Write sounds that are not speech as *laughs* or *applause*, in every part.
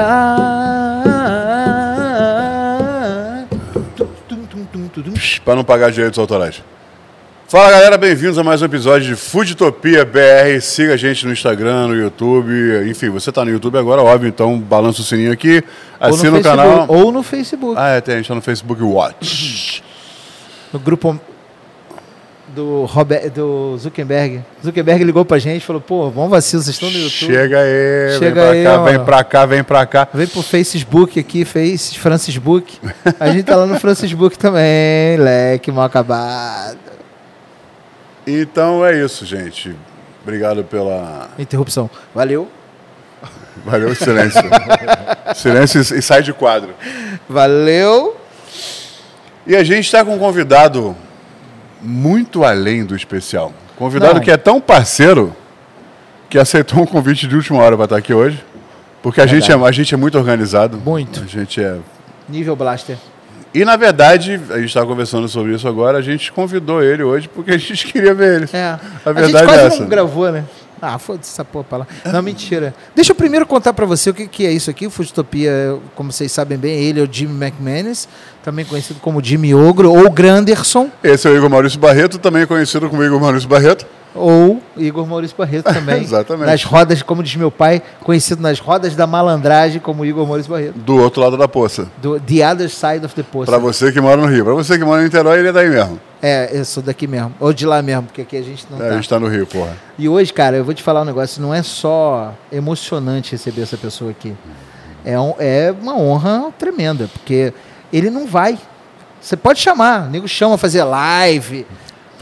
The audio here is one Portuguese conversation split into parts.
Ah. Para não pagar direitos autorais. Fala galera, bem-vindos a mais um episódio de Foodtopia BR. Siga a gente no Instagram, no YouTube. Enfim, você tá no YouTube agora, óbvio, então balança o sininho aqui, assina o Facebook, canal. Ou no Facebook. Ah, é, tem, a gente tá no Facebook Watch. No grupo do, Robert, do Zuckerberg. Zuckerberg ligou pra gente e falou: pô, vamos vacilo, vocês estão no YouTube. Chega aí, vem Chega pra aí, cá, ó. vem pra cá, vem pra cá. Vem pro Facebook aqui, fez Francisbook. A gente tá lá no Francisbook também, leque, mal acabado. Então é isso, gente. Obrigado pela. Interrupção. Valeu. Valeu, silêncio. *laughs* silêncio e sai de quadro. Valeu. E a gente está com um convidado muito além do especial. Convidado Não. que é tão parceiro que aceitou um convite de última hora para estar aqui hoje. Porque a gente, é, a gente é muito organizado. Muito. A gente é. Nível Blaster. E na verdade, a gente estava conversando sobre isso agora, a gente convidou ele hoje porque a gente *laughs* queria ver ele. É. A A, verdade gente quase é essa. não gravou, né? Ah, foda-se essa porra pra lá. Não, mentira. Deixa eu primeiro contar pra você o que, que é isso aqui. O Foodtopia, como vocês sabem bem, ele é o Jimmy McManus, também conhecido como Jimmy Ogro, ou Granderson, Esse é o Igor Maurício Barreto, também conhecido como Igor Maurício Barreto. ou Igor Maurício Barreto *laughs* também. Exatamente. Nas rodas, como diz meu pai, conhecido nas rodas da malandragem como Igor Maurício Barreto. Do outro lado da poça. Do The Other Side of the Post. Para você que mora no Rio. Para você que mora em Niterói, ele é daí mesmo. É, eu sou daqui mesmo. Ou de lá mesmo, porque aqui a gente não É, tá. a gente tá no Rio, porra. E hoje, cara, eu vou te falar um negócio, não é só emocionante receber essa pessoa aqui. É, um- é uma honra tremenda, porque ele não vai. Você pode chamar, o nego chama fazer live.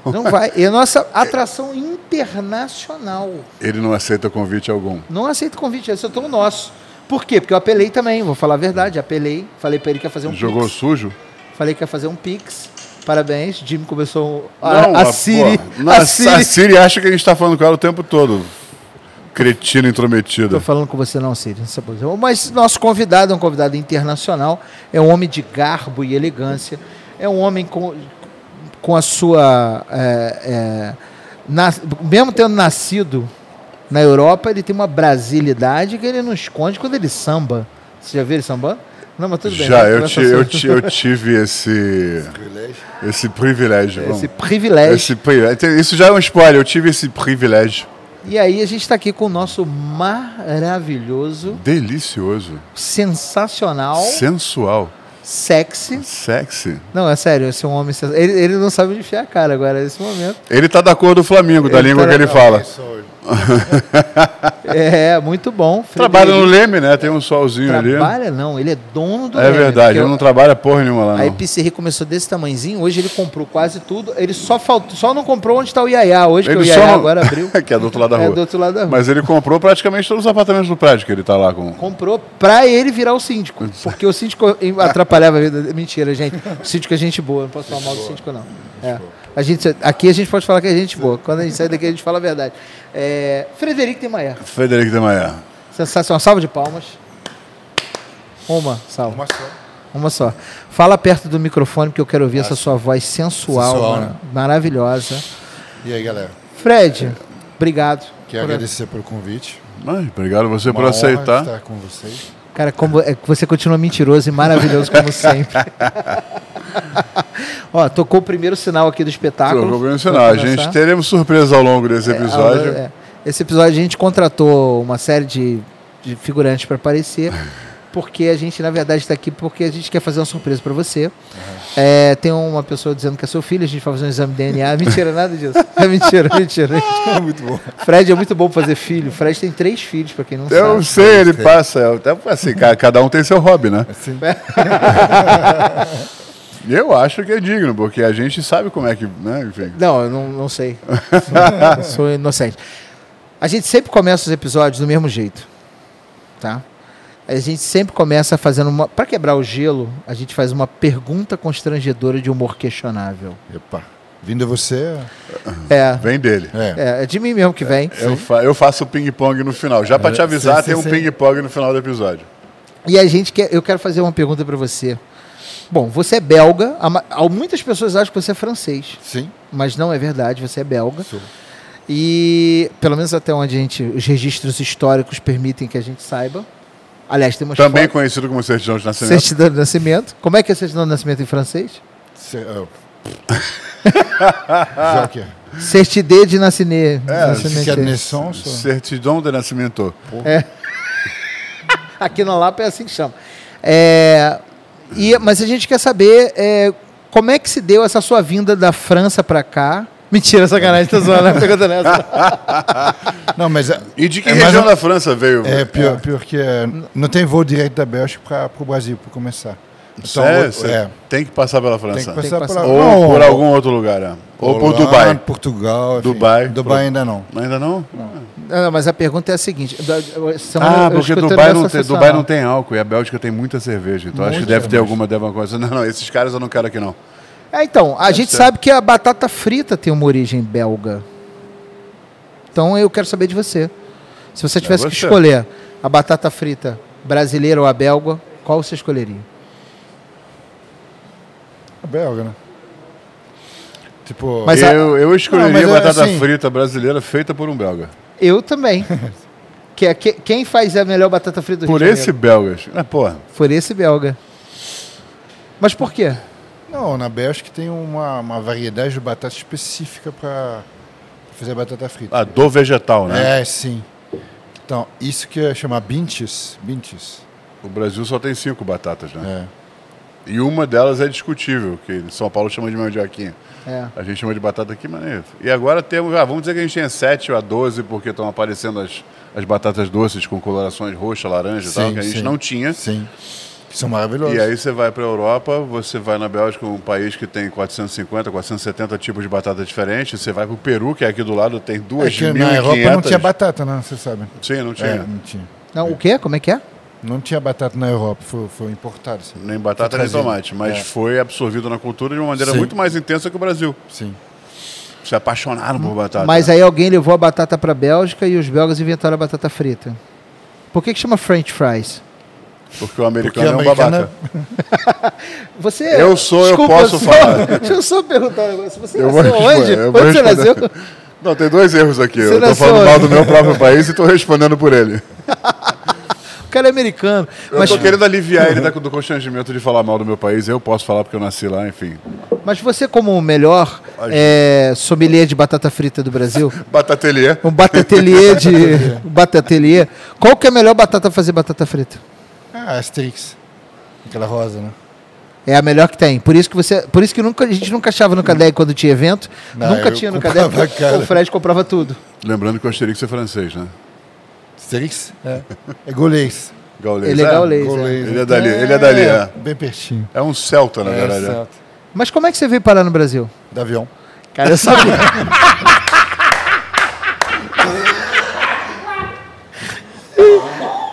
Não *laughs* vai. É a nossa atração internacional. Ele não aceita convite algum. Não aceita convite, esse é todo nosso. Por quê? Porque eu apelei também, vou falar a verdade, apelei. Falei pra ele que ia fazer um Jogou pix. sujo? Falei que ia fazer um pix. Parabéns, Jimmy começou a, Não, a mas, Siri. pô, não, a, a Siri. Siri acha que a gente tá falando com ela o tempo todo. Cretino intrometido. Tô falando com você não, aproxima. Mas nosso convidado é um convidado internacional, é um homem de garbo e elegância, é um homem com, com a sua... é, é, nas- mesmo tendo nascido na Europa, ele tem uma brasilidade que ele não esconde quando ele samba. Você já viu ele sambando? Não, mas tudo bem. Já, né? eu, Começa ti- eu, ti- eu tive esse, esse privilégio. vamos. Esse privilégio. Esse pri- Isso já é um spoiler, eu tive esse privilégio. E aí a gente está aqui com o nosso maravilhoso, Delicioso, sensacional, sensual, sexy. sexy. Não, é sério, esse é um homem. sens- Ele, ele não sabe onde enfiar a cara agora, nesse momento. Ele tá da cor do Flamengo, da Ele língua tá que ele fala. *laughs* É, muito bom. Trabalha no Frederico. Leme, né? Tem um solzinho ali. Trabalha não, ele é dono do É Leme, verdade, porque ele não trabalha porra nenhuma lá, A não. Epicerri começou desse tamanhozinho, hoje ele comprou quase tudo. Ele só faltou, só não comprou onde está o Iaiá, hoje que o Ele Iaiá não- agora *laughs* abriu. que é do outro lado da É rua. do outro lado da rua. Mas ele comprou praticamente todos os apartamentos do prédio que ele tá lá com. Comprou pra ele virar o síndico. Porque o síndico atrapalhava a vida. Mentira, gente. O síndico é gente boa, não posso falar mal do síndico, não. É. A gente, aqui a gente pode falar que é gente boa. Quando a gente sai daqui, a gente fala a verdade. É, Frederico de Maia. Frederico de Maia. Sensacional. Salva de palmas. Uma, salva. Uma só. Uma só. Fala perto do microfone que eu quero ouvir essa sua voz sensual, Sensual, né? maravilhosa. E aí, galera? Fred, obrigado. Quero Por- agradecer pelo convite. Ai, obrigado você Uma por honra aceitar. estar com vocês. Cara, como é que você continua mentiroso e maravilhoso como *laughs* sempre. Ó, tocou o primeiro sinal aqui do espetáculo. Trocou bem o Pra sinal. A gente teremos surpresa ao longo desse episódio. É, Esse episódio a gente contratou uma série de, de figurantes para aparecer, *laughs* porque a gente, na verdade, está aqui porque a gente quer fazer uma surpresa para você. É, tem uma pessoa dizendo que é seu filho, a gente vai fazer um exame de DNA. *laughs* Mentira, nada disso. *laughs* É mentira, mentira. É muito bom. Fred é muito bom pra fazer filho. Fred tem três filhos, para quem não Eu sabe. sei, ele passa. é, Até assim, ca- cada um tem seu hobby, né? Assim, E eu acho que é digno, porque a gente sabe como é que. Né? Enfim. Não, eu não, não sei. Eu sou inocente. A gente sempre começa os episódios do mesmo jeito. Tá? A gente sempre começa fazendo uma. Para quebrar o gelo, a gente faz uma pergunta constrangedora de humor questionável. Epa. Vindo você, É. Vem dele. é. É, é de mim mesmo que vem. Eu, fa- eu faço o ping-pong no final. Já pra te avisar, sim, tem um sim, sim. ping-pong no final do episódio. E a gente quer. Eu quero fazer uma pergunta para você. Bom, você é belga. a- Muitas pessoas acham que você é francês, Sim. mas não é verdade, você é belga. Sou. E, pelo menos até onde a gente, os registros históricos permitem que a gente saiba. Aliás, temos Também fotos. conhecido como certidão de nascimento. certidão de nascimento. Como é que é certidão de nascimento em francês? Que é. Certidão de nascimento. É, é naissance. Certidão de nascimento. Aqui na Lapa é assim que chama. É, e, mas a gente quer saber é, como é que se deu essa sua vinda da França pra cá. Mentira, sacanagem, tô zoando, né? Pergunta nessa. Não, mas é, E de que É, região não- da França veio? é pior, pior que é, não tem voo direto da Bélgica para o Brasil, para começar. Então, Sério? o- é, Tem que passar pela tem França. que passar que por passar. lá. Ou Não, por algum outro lugar, é. Ou por Holanda, Dubai. Portugal. enfim. Dubai. Dubai ainda não. Ainda não? Não, mas a pergunta é a seguinte. semana Ah, porque Dubai não, tem. Dubai não tem álcool e a Bélgica tem muita cerveja. Então acho que deve ter alguma, deve alguma coisa. *laughs* Não, não, esses caras eu não quero aqui não. É, então, a gente ser. sabe que a batata frita tem uma origem belga. Então eu quero saber de você. Se você tivesse que você. escolher a batata frita brasileira ou a belga, qual você escolheria? A belga, né? Tipo, Mas a- eu, eu escolheria Não, mas é batata assim- frita brasileira feita por um belga. Eu também. *laughs* que é, que- quem faz a melhor batata frita do Por Rio esse belgas. Ah, porra. Por esse belga. Mas por quê? não, na Bélgica tem uma, uma variedade de batata específica para fazer batata frita. Ah, do vegetal, né? É, sim. Então, isso que é chamar bintes, bintes. O Brasil só tem cinco batatas, né? É. E uma delas é discutível, que em São Paulo chama de mandioquinha. É. A gente chama de batata aqui, maneiro. E agora temos, ah, vamos dizer que a gente tinha 7 a 12, porque estão aparecendo as, as batatas doces com colorações roxa, laranja e tal, que a gente sim. não tinha. Sim. Que são maravilhosos. E aí você vai para a Europa, você vai na Bélgica, um país que tem 450, 470 tipos de batata diferentes. Você vai para o Peru, que é aqui do lado, tem é duas que mil na Europa não tinha batata, né? Você sabe. Sim, não tinha. É, não tinha. Não, o quê? Como é que é? Não tinha batata na Europa, foi, foi importado. Assim. Nem batata nem tomate, mas É. foi absorvido na cultura de uma maneira Sim. muito mais intensa que o Brasil. Sim. Se apaixonaram por batata. Mas aí alguém levou a batata para a Bélgica e os belgas inventaram a batata frita. Por que, que chama French fries? Porque o americano Porque é um babaca. *laughs* Você, Eu sou, eu posso só- falar. *laughs* Deixa eu só perguntar um negócio. Você Eu vou nasceu responder, onde? eu vou Onde você nasceu? Não, tem dois erros aqui. Você eu tô nasceu falando mal onde? do meu próprio país e tô respondendo por ele. *laughs* Cara é americano. Eu Mas, tô querendo aliviar ele da- do constrangimento de falar mal do meu país. Eu posso falar porque eu nasci lá, enfim. mas você, como o melhor é, sommelier de batata frita do Brasil, *laughs* Batatelier. um batatelier de. *laughs* um batatelier, qual que é a melhor batata pra fazer batata frita? Ah, Asterix. Aquela rosa, né? É a melhor que tem. Por isso que você, por isso que nunca, a gente nunca achava no Cadeg quando tinha evento. Não, nunca tinha no cara. O Fred comprava tudo. Lembrando que o Asterix é francês, né? Asterix? É. É golês. Gaulês. Ele é gaulês. é. Golês. Ele é dali, ele é dali, é. Bem pertinho. É um celta, na verdade. é. certo. Mas como é que você veio parar no Brasil? Da avião. Cara, eu sabia.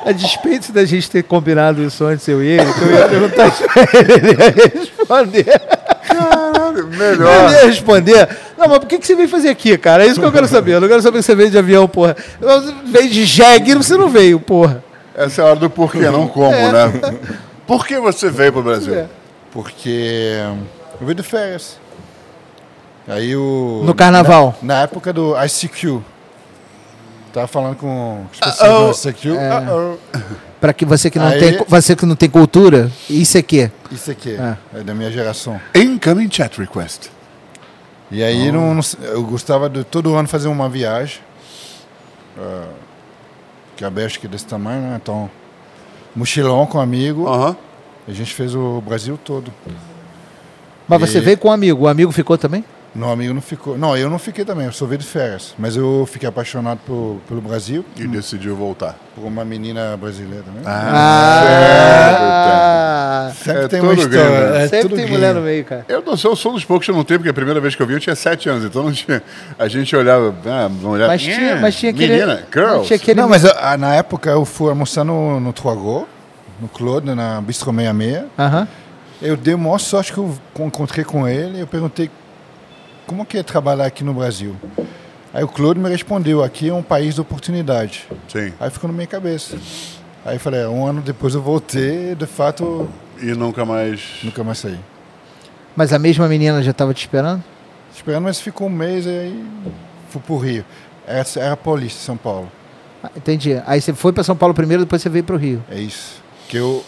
A despeito da gente ter combinado isso antes, eu e ele, que eu ia perguntar isso pra ele, ele ia responder. Caralho, Ele melhor. ia responder. Não, mas por que, que você veio fazer aqui, cara? É isso que eu quero saber. Eu não quero saber que você veio de avião, porra. Eu- Veio de jegue, você não veio, porra. Essa é a hora do porquê, não como, né? Por que você veio pro Brasil? É. Porque eu vim de férias. Aí o. No carnaval. Na, na época do ICQ. Tava falando com as pessoas do ICQ. Uh-oh. Pra que você que não Aí- tem, você que não tem cultura, isso aqui. Isso aqui, Ah. é da minha geração. Incoming chat request. E aí não, não- eu gostava de todo ano fazer uma viagem. ah, que a Bélgica é desse tamanho, né? Então, mochilão com um amigo. A gente fez o Brasil todo. Mas você E- veio com um amigo. O amigo ficou também? Meu amigo não ficou. Não, eu não fiquei também, eu só veio de férias. Mas eu fiquei apaixonado por, pelo Brasil, E decidiu voltar. por uma menina brasileira também. Ah! Sempre É tem uma tudo história. gringo, né? é Sempre tudo tem mulher no meio, cara. Eu não sei, eu sou um dos poucos que eu não tenho, porque a primeira vez que eu vi eu tinha sete anos, então não tinha. A gente olhava, ah, não olhava. Mas tinha, mas tinha aquele. Menina, girls. mas tinha aquele Não, mas ah, na época eu fui almoçar no, no Troagô, no Claude, na Bistro 66. Aham. Eu dei a maior sorte que eu encontrei com ele. Eu perguntei como que é trabalhar aqui no Brasil. Aí o Claude me respondeu: aqui é um país de oportunidade. Sim. Aí ficou na minha cabeça. Aí eu falei: "É, um ano depois eu voltei, de fato E nunca mais. nunca mais saí. Mas a mesma menina já estava te esperando? Esperando, mas ficou um mês e aí fui pro Rio. Essa era a Paulista, São Paulo. Ah, Entendi. Aí você foi para São Paulo primeiro, depois você veio para o Rio. É isso. Que eu,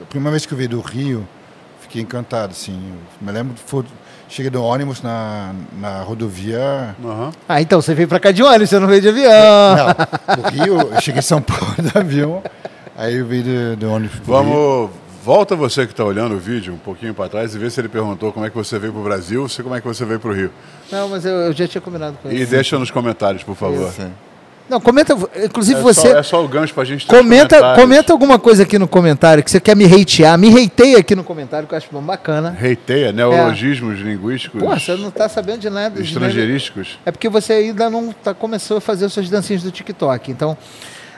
a primeira vez que eu vi do Rio, fiquei encantado, assim. Eu me lembro, foi, cheguei do ônibus na, na rodovia. Aham. Ah, então você veio para cá de ônibus, você não veio de avião. Não, do Rio, eu cheguei em São Paulo do avião, aí eu vi do, do ônibus Rio. Vamos. Volta você que está olhando o vídeo um pouquinho para trás e vê se ele perguntou como é que você veio para o Brasil, se como é que você veio para o Rio. Não, mas eu, eu já tinha combinado com E ele. deixa nos comentários, por favor. Sim. Não, comenta, inclusive É, você. só, é só o gancho para a gente ter Comenta, comenta alguma coisa aqui no comentário que você quer me hatear. Me hateia aqui no comentário, que eu acho bacana. Reiteia, neologismos linguísticos, Pô, você não tá sabendo de nada. estrangeirísticos. É porque você ainda não tá, começou a fazer os seus dancinhos do TikTok. Então,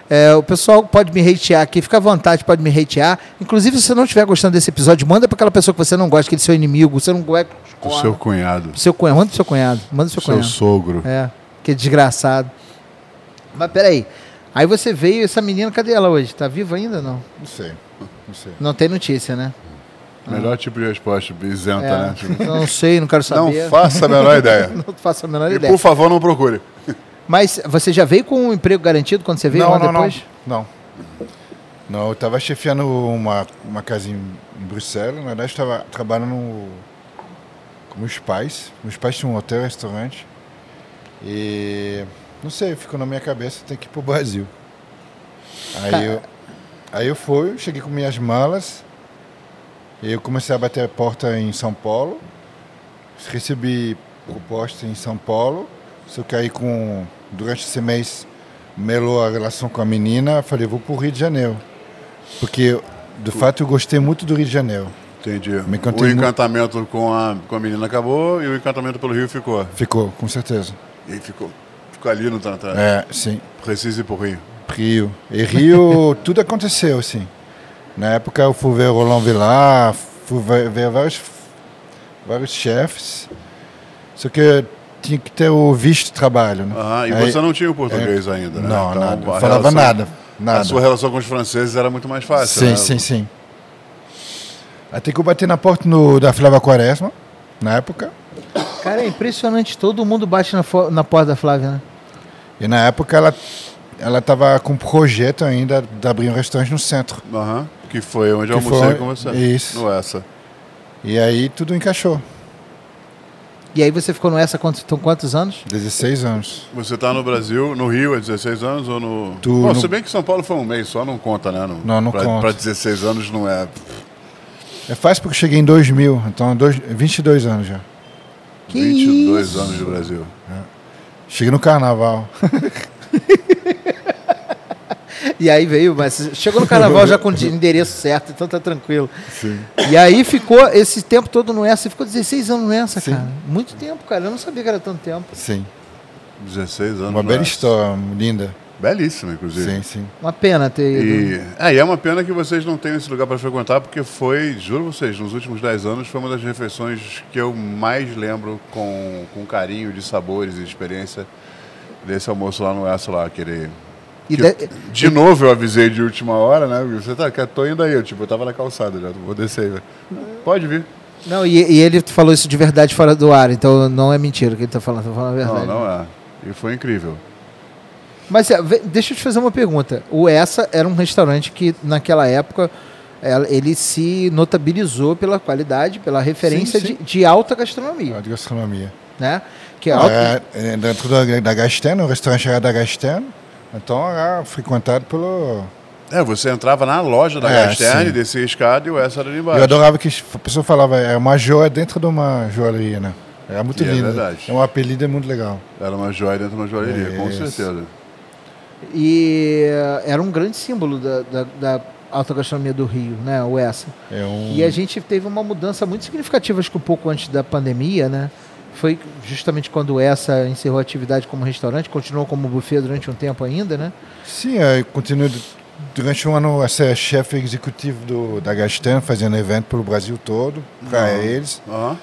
é, o pessoal pode me hatear aqui, fica à vontade, pode me hatear. Inclusive, se você não estiver gostando desse episódio, manda para aquela pessoa que você não gosta, aquele seu inimigo, você não gosta. O seu cunhado, seu cunhado, manda pro seu cunhado, manda pro seu seu cunhado. sogro. É, que desgraçado. Mas peraí. Aí você veio, essa menina, cadê ela hoje? Tá viva ainda ou não? Não sei, não sei. Não tem notícia, né? Melhor tipo de resposta, isenta, É, né? Tipo, *laughs* Não sei, não quero não saber. faça a menor ideia. *laughs* Não faço a menor E ideia. por favor, não procure. Mas você já veio com um emprego garantido quando você veio não, lá não, depois? não, não. Não, eu estava chefiando uma, uma casa em, em Bruxelas, na verdade estava trabalhando no, com meus pais. Meus pais tinham um hotel restaurante. E não sei, ficou na minha cabeça, tem que ir pro Brasil. Aí eu, aí eu fui, cheguei com minhas malas, e eu comecei a bater a porta em São Paulo. Recebi proposta em São Paulo, só que aí com, durante esse mês melou a relação com a menina, falei, vou pro Rio de Janeiro. Porque, de fato, eu gostei muito do Rio de Janeiro. Entendi. Me O encantamento com a, com a menina acabou e o encantamento pelo Rio ficou. Ficou, com certeza. E aí ficou. Ficou ali no Tantan. É, sim. Preciso ir pro Rio. Rio. E Rio, *laughs* tudo aconteceu, assim. Na época eu fui ver o Roland Villar, fui ver, ver vários, vários chefes. Só que tinha que ter o visto de trabalho, né? Aham, e Aí- você não tinha o português ainda, né? Não, Então, nada. a Não falava relação- nada. A Nada. sua relação com os franceses era muito mais fácil, Sim, né? sim, sim. Até que eu bati na porta no, da Flávia Quaresma, na época. Cara, é impressionante. Todo mundo bate na, na porta da Flávia, né? E na época ela ela estava com um projeto ainda de abrir um restaurante no centro. Aham, que foi onde eu Que almocei foi- com você. isso. No essa. E aí tudo encaixou. E aí você ficou no essa quantos, então, quantos anos? 16 anos. Você tá no Brasil, no Rio, há 16 anos ou no. Tu Bom, no- se bem que São Paulo foi um mês só, não conta, né? Não, Não, não pra, conta. Pra 16 anos não é. É fácil porque eu cheguei em 2000, então dois, 22 anos já. Que 22 isso? anos de Brasil. Cheguei no carnaval. *laughs* E aí veio, mas chegou no carnaval já com o *laughs* endereço certo, então tá tranquilo. Sim. E aí ficou esse tempo todo no essa, ficou 16 anos no essa, Sim. cara. Muito tempo, cara. Eu não sabia que era tanto tempo. Sim. 16 anos. Uma bela história, linda. Belíssima, inclusive. Sim, sim. Uma pena ter ido. E é, e é uma pena que vocês não tenham esse lugar para frequentar, porque foi, juro vocês, nos últimos 10 anos foi uma das refeições que eu mais lembro com, com carinho de sabores e experiência desse almoço lá no Essa lá, aquele. E que- de- de novo eu avisei de última hora, né? Você tá, que tô indo aí, eu, tipo, eu tava na calçada já, vou descer aí. velho. Pode vir. Não, e, e ele falou isso de verdade fora do ar, então não é mentira o que ele tá falando, tá falando a verdade. Não, não é. E foi incrível. Mas é, deixa eu te fazer uma pergunta. O Essa era um restaurante que, naquela época, ele se notabilizou pela qualidade, pela referência sim. De, de alta gastronomia, A de gastronomia. né? Que é alta, É, é dentro da, da Gasten, o restaurante era da Gasten. Então era frequentado pelo. É, você entrava na loja da É, Gasterne, sim. descia a escada e o Essa era ali embaixo. Eu adorava que a pessoa falava, é uma joia dentro de uma joalheria, né? Era muito E é lindo. verdade. É um apelido muito legal. Era uma joia dentro de uma joalheria, com Isso. certeza. E eh, era um grande símbolo da, da, da alta gastronomia do Rio, né? O Essa. É um... E a gente teve uma mudança muito significativa, acho que um pouco antes da pandemia, né? Foi justamente quando essa encerrou a atividade como restaurante, continuou como buffet durante um tempo ainda, né? Sim, eu continuo du- durante um ano a ser chefe executivo do, da Gasten, fazendo evento pelo Brasil todo, para Uhum. eles. Aham.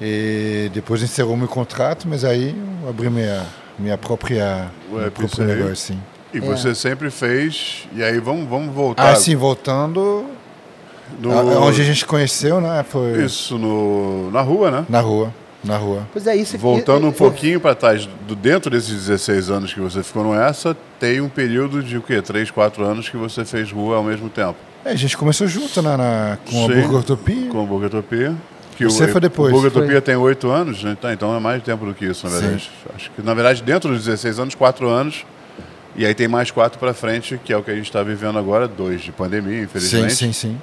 E depois encerrou meu contrato, mas aí eu abri minha, minha própria, Ué, meu próprio negócio, sim. E É. você sempre fez. E aí vamos, vamos voltar. Ah, sim, voltando, no- a- onde a gente conheceu, né, foi Isso no, na rua, né? na rua. Na rua. Pois é, isso Voltando um e- pouquinho para trás, do, dentro desses 16 anos que você ficou no essa, tem um período de o quê? 3, 4 anos que você fez rua ao mesmo tempo. É, a gente começou junto na, na- com a Sim. Burgotopia. Com o Burgatopia. Que Você o, foi depois. O Burgatopia Foi. tem 8 anos, né? Tá, então é mais tempo do que isso, na Sim. verdade. Acho que, na verdade, dentro dos 16 anos, 4 anos. E aí tem mais 4 para frente, que é o que a gente está vivendo agora, dois de pandemia, Sim, infelizmente. sim, sim.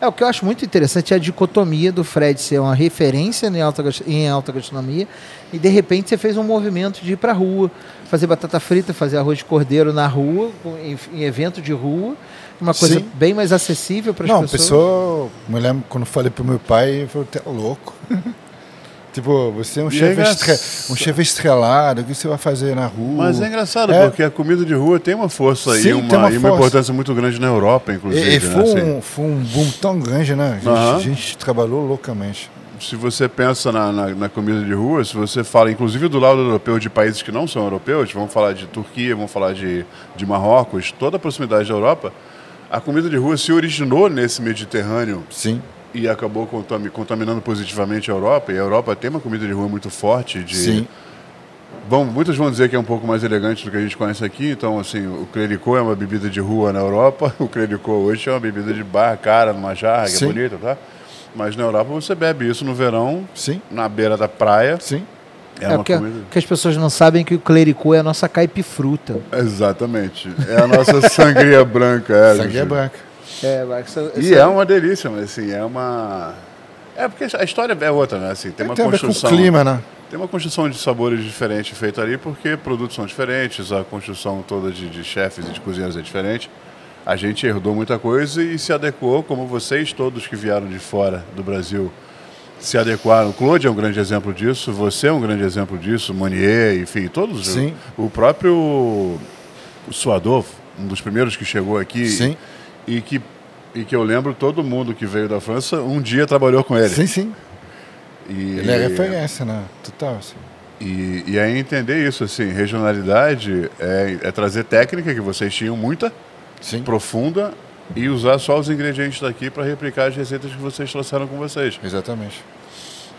É, o que eu acho muito interessante é a dicotomia do Fred ser uma referência em alta, em alta gastronomia e de repente você fez um movimento de ir pra rua, fazer batata frita, fazer arroz de cordeiro na rua, em, em evento de rua, uma coisa Sim. bem mais acessível para as Não, pessoas. pessoa. Me lembro quando falei pro meu pai, ele falou, tá louco. *laughs* tipo, você é um E chefe é estre... um chefe estrelado, o que você vai fazer na rua? Mas é engraçado, É. porque a comida de rua tem uma força Sim, e, uma, tem uma e uma força. importância muito grande na Europa, inclusive. E, e né? foi, Assim, um, foi um boom tão grande, né? A gente, Aham. a gente trabalhou loucamente. se você pensa na, na, na comida de rua, se você fala, inclusive do lado europeu, de países que não são europeus, vamos falar de Turquia, vamos falar de, de Marrocos, toda a proximidade da Europa, a comida de rua se originou nesse Mediterrâneo Sim. e acabou contami- contaminando positivamente a Europa. E a Europa tem uma comida de rua muito forte. De, Sim. Bom, muitos vão dizer que é um pouco mais elegante do que a gente conhece aqui. Então, assim, o clericô é uma bebida de rua na Europa. *laughs* O clericô hoje é uma bebida de bar, cara, numa jarra, que é Sim. bonita, tá? Mas na Europa você bebe isso no verão, Sim. na beira da praia. Sim. É, É, uma porque comida. que as pessoas não sabem que o clericô é a nossa caipifruta. Exatamente. É a nossa *laughs* sangria branca. É, Sangria branca. É, essa, E é uma delícia, mas assim, é uma. É porque a história é outra, né? Assim, tem uma Tem a ver com o construção. clima, né? Tem uma construção de sabores diferente feita ali, porque produtos são diferentes, a construção toda de, de chefes e de cozinheiros é diferente. A gente herdou muita coisa e se adequou, como vocês todos que vieram de fora do Brasil se adequaram. Claude é um grande exemplo disso, você é um grande exemplo disso, Monier, enfim, todos. Sim. O próprio o Suador, um dos primeiros que chegou aqui Sim. e que e que eu lembro todo mundo que veio da França um dia trabalhou com ele. Sim, sim. E, Ele é referência, né? Total, assim. e, e aí entender isso, assim, regionalidade é, é trazer técnica, que vocês tinham muita, Sim. profunda, e usar só os ingredientes daqui para replicar as receitas que vocês trouxeram com vocês. Exatamente.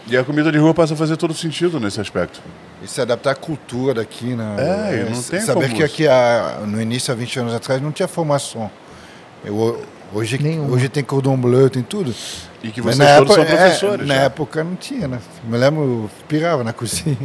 E a comida de rua passa a fazer todo sentido nesse aspecto. E se adaptar à cultura daqui, né? É, e não tem Saber como- que aqui, há- no início, há 20 anos atrás, não tinha formação. Eu, hoje, hoje tem cordon bleu, tem tudo. E que Mas vocês todos são é, professores. na né? época não tinha, né? Me lembro, eu pirava na cozinha.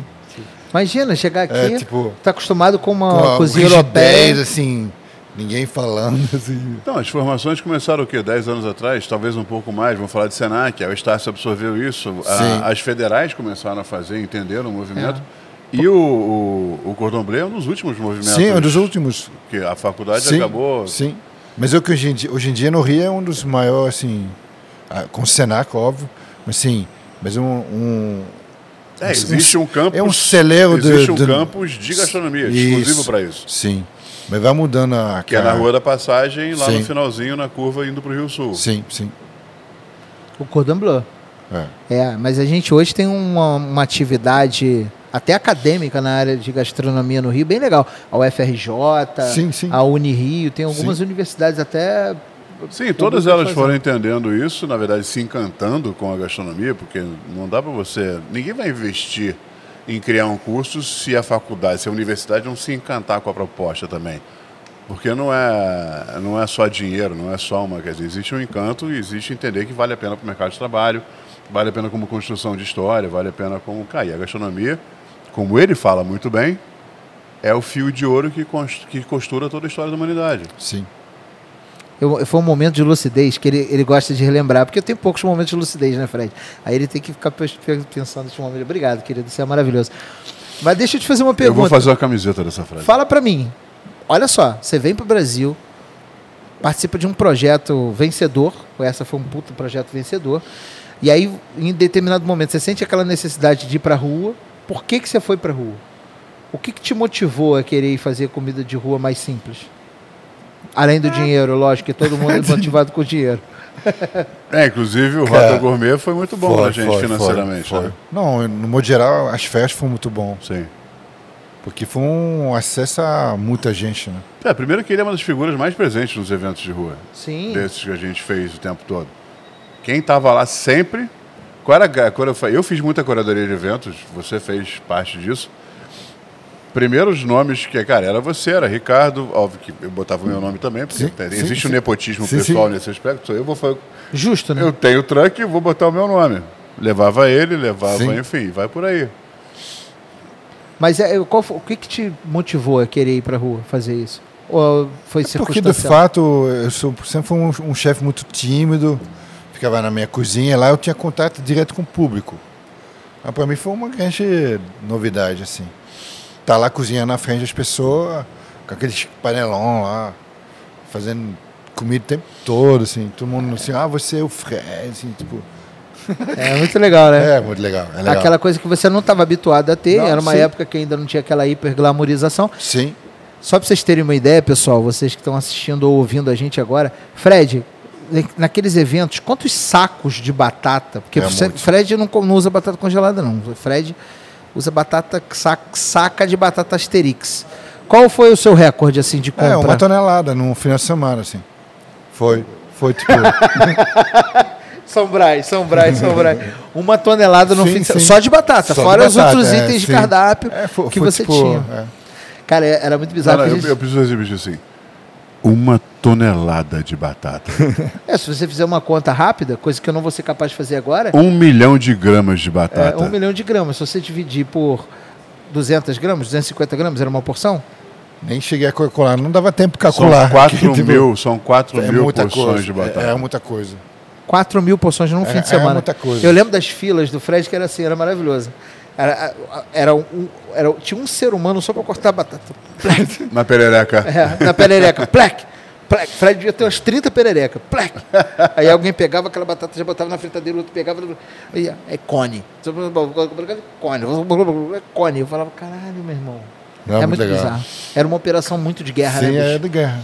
Imagina, chegar aqui, É, tipo, tá acostumado com uma Com cozinha europeia. assim, ninguém falando, *laughs* assim. Então, as formações começaram o quê? 10 anos atrás, talvez um pouco mais. Vamos falar de Senac, a Estácio absorveu isso. A- as federais começaram a fazer, entenderam o movimento. E o, o, o Cordon Bleu é um dos últimos movimentos. Sim, é um dos últimos. Que a faculdade sim, acabou. Sim. Mas eu que hoje em, dia, hoje em dia no Rio é um dos maiores, assim, com o Senac, óbvio, mas sim, mas um, um É, existe um campus. é um celeiro de- Existe um de- campus de gastronomia, Isso, exclusivo para isso. Sim. Mas vai mudando a Que é na cara. Rua da Passagem, lá no Sim. finalzinho, na curva indo para o Rio Sul. Sim, sim. O cordon bleu. É. É, mas a gente hoje tem uma, uma atividade até acadêmica na área de gastronomia no Rio, bem legal. A UFRJ, Sim, sim. a Unirio, tem algumas universidades até. Sim, todas elas fazendo. foram entendendo isso, na verdade, se encantando com a gastronomia, porque não dá para você. Ninguém vai investir em criar um curso se a faculdade, se a universidade não se encantar com a proposta também. Porque não é, não é só dinheiro, não é só uma. Quer dizer, existe um encanto e existe entender que vale a pena para o mercado de trabalho, vale a pena como construção de história, vale a pena como. E a gastronomia, como ele fala muito bem, é o fio de ouro que, que costura toda a história da humanidade. Sim. Eu, foi um momento de lucidez que ele, ele gosta de relembrar, porque eu tenho poucos momentos de lucidez, né, Fred? Aí ele tem que ficar pensando nesse momento. Obrigado, querido, isso é maravilhoso. Mas deixa eu te fazer uma Eu pergunta. vou fazer uma camiseta dessa frase. Fala pra mim. Olha só, você vem pro Brasil, participa de um projeto vencedor, essa foi um puto projeto vencedor, e aí, em determinado momento, você sente aquela necessidade de ir pra rua. Por que, que você foi pra rua? O que, que te motivou a querer fazer comida de rua mais simples? Além do dinheiro, lógico, que todo mundo *laughs* é motivado com dinheiro. É, inclusive o Cara, Rota Gourmet foi muito bom pra gente financeiramente. foi. Né? Não, no modo geral, as festas foram muito bom. Sim. Porque foi um acesso a muita gente, né? É, primeiro que ele é uma das figuras mais presentes nos eventos de rua, Sim. desses que a gente fez o tempo todo. Quem estava lá sempre Qual era, a- fa- eu fiz muita curadoria de eventos, você fez parte disso. Primeiros nomes que, cara, era você, era Ricardo, óbvio que eu botava o meu nome também, porque Sim, tem- sim, existe um nepotismo Sim, pessoal sim. nesse aspecto. Eu vou fazer, Justo, né? eu tenho truck e vou botar o meu nome. Levava ele, levava, Sim. enfim, vai por aí. Mas é, qual, o que, que te motivou a querer ir pra rua fazer isso? Ou foi É Porque de fato eu sou, sempre fui um, um chefe muito tímido, ficava na minha cozinha lá, eu tinha contato direto com o público. Mas para mim foi uma grande novidade assim. Tá lá cozinhando na frente das pessoas, com aqueles panelão lá, fazendo comida o tempo todo, assim, todo mundo assim, ah, você é o Fred, assim, tipo. *laughs* É muito legal, né? É, muito legal. É legal. Aquela coisa que você não estava habituado a ter, Não, era uma sim. época que ainda não tinha aquela hiperglamorização. Sim. Só para vocês terem uma ideia, pessoal, vocês que estão assistindo ou ouvindo a gente agora, Fred, naqueles eventos, quantos sacos de batata? Porque É. Fred não, não usa batata congelada, não. Fred usa batata sa- saca de batata Asterix. Qual foi o seu recorde assim de compra? É, uma tonelada no final de semana, assim. Foi. Foi tipo. *laughs* São Brás, São Brás, São Brás. Uma tonelada no Sim, fim de. Só de batata, Só de fora os batata, outros é, itens de sim. cardápio É, foi, que foi você tipo, tinha. é. Cara, é- era muito bizarro. Não, não, eu, gente- eu preciso fazer isso assim. Uma tonelada de batata. *laughs* É, se você fizer uma conta rápida, coisa que eu não vou ser capaz de fazer agora, um milhão de gramas de é batata. um milhão de gramas. Se você dividir por 200 gramas, 250 gramas, era uma porção? Nem cheguei a calcular, não dava tempo de São calcular. 4 *laughs* Tipo, mil, são 4 é mil muita porções coisa. de batata. É, é muita coisa. 4 mil porções num É- fim de é semana. muita coisa. Eu lembro das filas do Fred, que era assim, era maravilhoso. Era, era um, era, tinha um ser humano só para cortar batata. Na perereca. É, na perereca. Plec! Plec! Fred devia ter umas 30 pererecas. Plec! Aí alguém pegava aquela batata, já botava na fritadeira, o outro pegava. Aí, é cone. Cone. É cone. Eu falava, caralho, meu irmão. Não, é muito muito legal. bizarro. Era uma operação muito de guerra, Sim, né? é bicho? de guerra.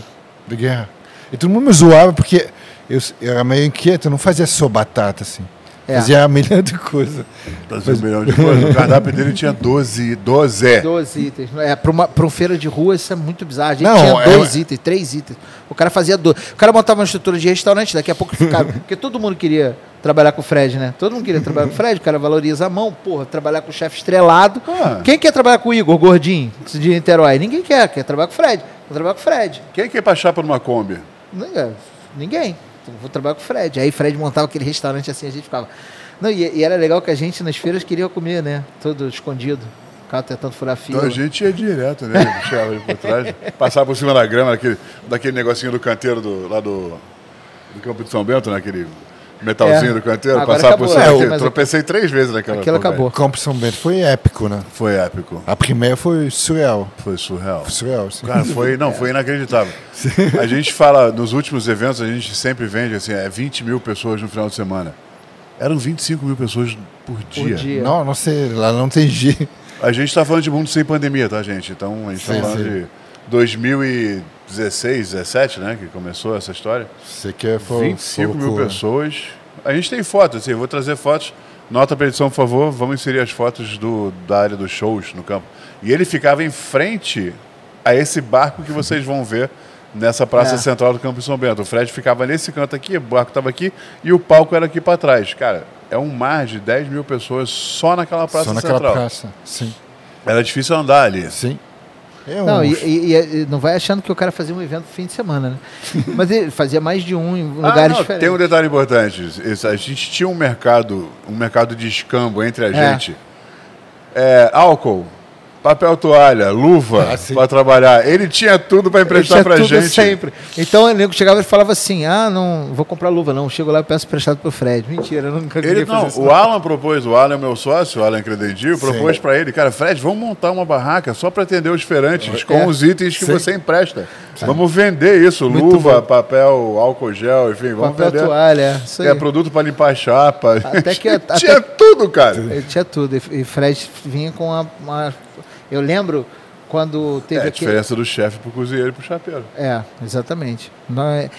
De guerra. E todo mundo me zoava porque eu, eu era meio inquieto, eu não fazia só batata, assim. É. Fazia milhão de coisas. Fazia um milhão de coisas. O cardápio dele tinha 12, 12. 12 itens. É, para uma, pra um feira de rua, isso é muito bizarro. A gente Não, tinha é- dois itens, três itens. O cara fazia dois. O cara montava uma estrutura de restaurante, daqui a pouco ficava. *laughs* porque todo mundo queria trabalhar com o Fred, né? Todo mundo queria trabalhar com o Fred, o cara valoriza a mão, porra, trabalhar com o chefe estrelado. Ah. Quem quer trabalhar com o Igor, gordinho, de Niterói? Ninguém quer, quer trabalhar com o Fred. Vou trabalhar com o Fred. Quem que é pra chapa numa Kombi? Ninguém. Ninguém. Vou trabalhar com o Fred. Aí Fred montava aquele restaurante assim, a gente ficava. Não, e, e era legal que a gente nas feiras queria comer, né? Todo escondido. Ficava tentando furar fila. Então a gente ia direto, né? Por trás. Passava por cima da grama, daquele, daquele negocinho do canteiro do, lá do, do Campo de São Bento, né? Metalzinho É. do canteiro. Agora passava acabou, por cima. daquele- Mas tropecei três vezes naquela Aquilo acabou. O Campo São Bento foi épico, né? Foi épico. A primeira foi surreal. Foi surreal. Foi surreal, sim. Cara, foi, não, foi inacreditável. A gente fala, nos últimos eventos, a gente sempre vende assim, é 20 mil pessoas no final de semana. Eram 25 mil pessoas por dia. Por dia. Não, não sei, lá não tem G. A gente está falando de mundo sem pandemia, tá, gente? Então, a gente está falando sim. de 2016, 17, né? Que começou essa história. Você quer foi, 25 foi mil pessoas. A gente tem fotos, assim, eu vou trazer fotos. Nota para edição, por favor. Vamos inserir as fotos do, da área dos shows no campo. E ele ficava em frente a esse barco que vocês vão ver nessa praça É. central do Campo São Bento. O Fred ficava nesse canto aqui, o barco estava aqui e o palco era aqui para trás. Cara, é um mar de 10 mil pessoas só naquela praça Só naquela central. praça. Sim, Era difícil andar ali. sim. É Não, um- e, e- e não vai achando que o cara fazia um evento no fim de semana, né? *laughs* Mas ele fazia mais de um em Ah, lugares não, diferentes. Tem um detalhe importante. Esse- A gente tinha um mercado, um mercado de escambo entre a É. gente. É, álcool, papel toalha, luva Ah, sim. para trabalhar. Ele tinha tudo para emprestar tudo gente. sempre. Então o nego chegava e falava assim: ah, não vou comprar luva, não. Chego lá e peço emprestado pro Fred. Mentira, eu nunca Ele não, isso. o Alan propôs, o Alan é meu sócio, o Alan Credendio, Sim. propôs para ele, cara, Fred, vamos montar uma barraca só para atender os feirantes com É. os itens que Sim. você empresta. Vamos vender isso, Muito luva, bom. papel, álcool gel, enfim, vamos Papel vender. toalha, é, isso aí. É produto para limpar a chapa. Até que- *laughs* até- tinha tudo, cara. Ele tinha tudo. E e Fred vinha com uma. uma- Eu lembro quando teve É a aquele. diferença do chefe pro cozinheiro e pro chapeiro. É, exatamente. É-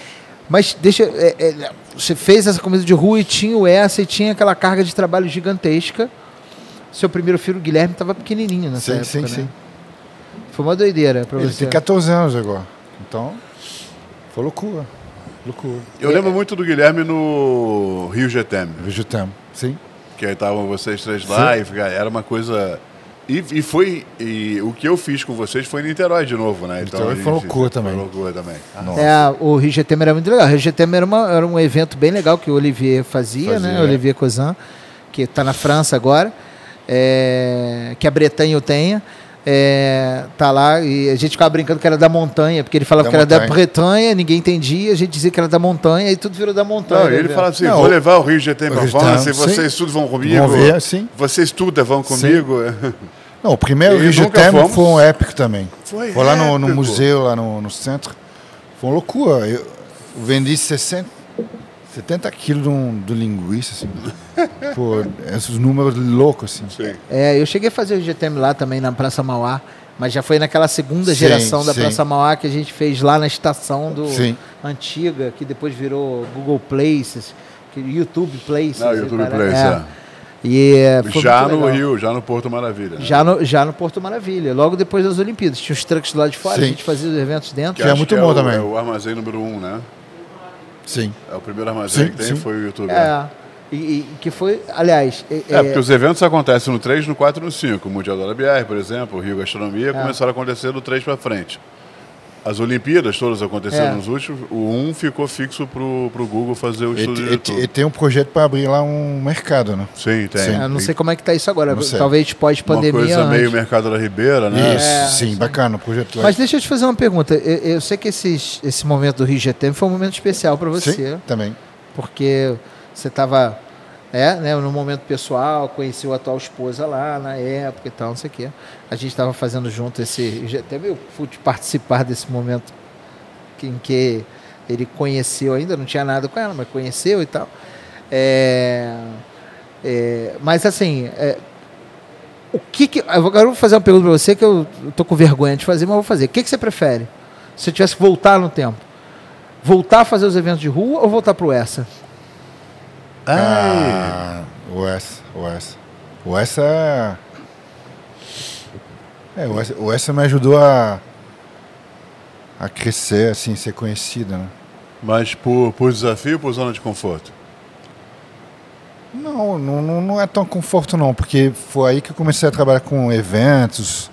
Mas deixa. é, é, você fez essa comida de rua e tinha o essa e tinha aquela carga de trabalho gigantesca. Seu primeiro filho, o Guilherme, estava pequenininho nessa Sim, época, sim, né? sim. Foi uma doideira para Ele você. tem 14 anos agora. Então, foi loucura. Loucura. Eu lembro muito do Guilherme no Rio GTM. Vegetamos. Sim. que aí estavam vocês três lá e fica- era uma coisa. E, e foi. E o que eu fiz com vocês foi em Niterói de novo, né? Niterói a foi loucura também. Foi loucura também. Nossa. É, o Rio GTM era muito legal. O Rio GTM era, uma- era um evento bem legal que o Olivier fazia, Fazia, né? é. O Olivier Cousin, que está na França agora, é, que a Bretanha o tenha. É, tá lá e a gente ficava brincando que era da montanha, porque ele falava Da que era da montanha. Bretanha, ninguém entendia, a gente dizia que era da montanha e tudo virou da montanha. Não, né, ele velho? fala assim: Não, vou levar o Rio GT Performance, Rio- vocês sim. tudo vão comigo. Vão ver, sim. Vocês tudo vão comigo. *laughs* Não, o primeiro GTM fomos. foi um épico também. Foi lá no, no museu, lá no, no centro. Foi uma loucura. Eu vendi 60, 70 quilos de, um, de linguiça, assim. *laughs* Pô, esses números loucos, assim. Sim. É, eu cheguei a fazer o GTM lá também na Praça Mauá, mas já foi naquela segunda Sim, geração da sim. Praça Mauá que a gente fez lá na estação do Sim. antiga, que depois virou Google Places, que YouTube Places. Não, e YouTube Places, é. é. E é, foi Já muito no legal. Rio, já no Porto Maravilha. né? Já no, já no Porto Maravilha, logo depois das Olimpíadas. Tinha os trucks do lado de fora, Sim. a gente fazia os eventos dentro. Que é acho muito que bom o- também. É o armazém número um, né? Sim. É o primeiro armazém Sim, que tem, sim. foi o YouTube. É, e, e que foi, aliás, é, É, porque os eventos acontecem no 3, no 4 e no 5. O Mundial da LBR, por exemplo, o Rio Gastronomia, começaram a acontecer do 3 para frente. As Olimpíadas todas aconteceram É. nos últimos. O 1 ficou fixo pro, pro Google fazer o E, estudo de e- e tem um projeto para abrir lá um mercado, né? Sim, tem. Sim. eu não sei como é que tá isso agora. Talvez Uma pós-pandemia. coisa meio antes. mercado da Ribeira, né? Isso, É, sim, sim. bacana, o projeto. Mas deixa eu te fazer uma pergunta. Eu, eu sei que esses, esse momento do Rio GTM foi um momento especial para você, Sim, também. porque você estava é, né, no momento pessoal, conheceu a atual esposa lá na época e tal, não sei o quê. A gente estava fazendo junto esse. GTM, eu pude participar desse momento em que ele conheceu, ainda não tinha nada com ela, mas conheceu e tal. É, é, mas assim, é, o que, que agora eu vou fazer uma pergunta para você que eu estou com vergonha de fazer, mas vou fazer. O que, que você prefere? Se você tivesse que voltar no tempo, voltar a fazer os eventos de rua ou voltar para o essa? Ah, o S, o S. O S é. É, o S, o S me ajudou a. a crescer, assim, ser conhecida, né? Mas por, por desafio ou por zona de conforto? Não, não, não é tão conforto não, porque foi aí que eu comecei a trabalhar com eventos,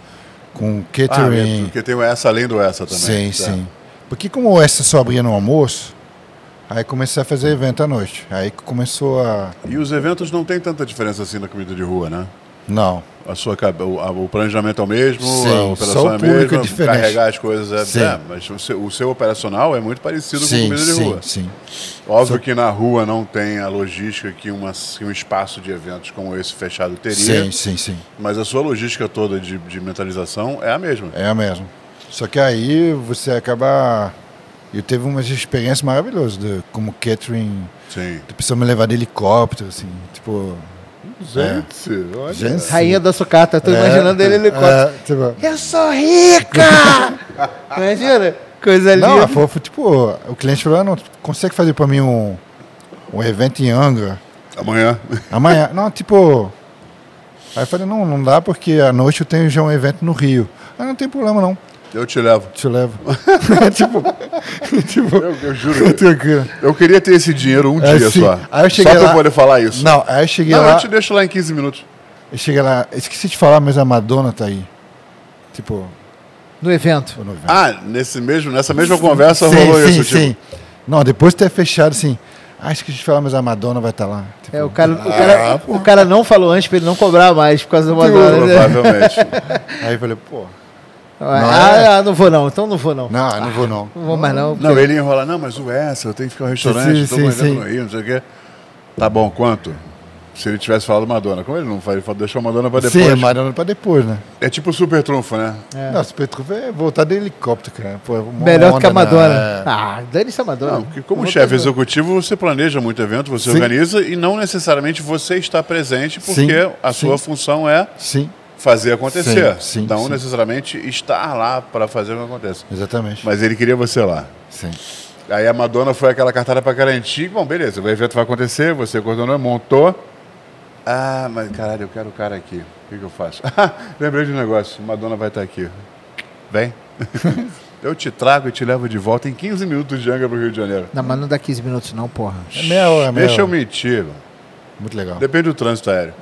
com Ah, catering. porque tem o essa além do essa também. sim, tá. sim. Porque como o S só abria no almoço, aí comecei a fazer evento à noite. Aí começou a. E os eventos não tem tanta diferença assim na comida de rua, né? Não. A sua, o, o planejamento é o mesmo, Sim, a operação só o é a é mesma, diferente. carregar as coisas é, Sim. é, mas o seu, o seu operacional é muito parecido com sim, comida de sim, rua. sim. Óbvio que na rua não tem a logística que, uma, que um espaço de eventos como esse fechado teria, Sim, sim, sim. mas a sua logística toda de, de mentalização é a mesma. É a mesma. Só que aí você acaba. Eu teve umas experiências maravilhosas, de, como catering, Sim. de pessoa me levar de helicóptero, assim, tipo. Gente, olha. Gente. Rainha da sucata, tô É, imaginando ele ele é, tipo, Eu sou rica! *laughs* Imagina, coisa linda. Não, foi, foi tipo, o cliente falou, "Ah, não, consegue fazer pra mim um, um evento em Angra Amanhã. amanhã? *laughs* não, tipo. Aí eu falei, não, não dá porque à noite eu tenho já um evento no Rio. Ah, não tem problema não, Eu te levo. te levo. *laughs* tipo, *laughs* tipo, Eu, eu juro. *laughs* tranquilo. Eu queria ter esse dinheiro um É, dia sim. só. Aí eu cheguei só pra lá- eu poder falar isso. Não, aí eu cheguei Não, lá. eu te deixo lá em 15 minutos. Eu cheguei lá, esqueci de falar, mas a Madonna tá aí. Tipo, No evento. no evento. Ah, nesse mesmo, nessa mesma conversa sim, rolou sim, isso. tipo, sim. Não, depois de ter fechado, assim, ah, esqueci de falar, mas a Madonna vai estar lá. Tipo, É, o, cara, o, Ah, cara, o cara não falou antes pra ele não cobrar mais por causa do Madonna. né? Provavelmente. Aí eu falei, pô, Ah, é? ah, não vou não, então não vou não. não, não vou não. Não vou mais não. Não, ele enrola, não, mas o essa, eu tenho que ficar no restaurante, Sim, estou sim. no Rio, não sei o quê. Tá bom, quanto? Se ele tivesse falado Madonna. Como ele não faz, ele falou, deixou Madonna pra depois. Sim, a Madonna pra depois, né? É tipo super trunfo, né? Não, se Petrov é voltar de helicóptero, cara. Pô, é Melhor do que a onda, né? Madonna. É. Ah, dane-se a Madonna. Não, porque como chefe executivo, você planeja muito evento, você Sim. organiza e não necessariamente você está presente porque Sim, a sua sim. função é Sim, fazer acontecer. Sim, sim, não sim. necessariamente estar lá para fazer o que aconteça. exatamente. Mas ele queria você lá. Sim. Aí a Madonna foi aquela cartada para garantir. Bom, beleza, o evento vai acontecer, você coordenou, montou. Ah, mas caralho, eu quero o cara aqui. O que, que eu faço? *laughs* Lembrei de um negócio. Madonna vai estar aqui. Vem. *laughs* eu te trago e te levo de volta em 15 minutos de Angra para o Rio de Janeiro. Não, mas não dá 15 minutos não, porra. É meia hora, meia Deixa eu hora. mentir. Muito legal. Depende do trânsito aéreo.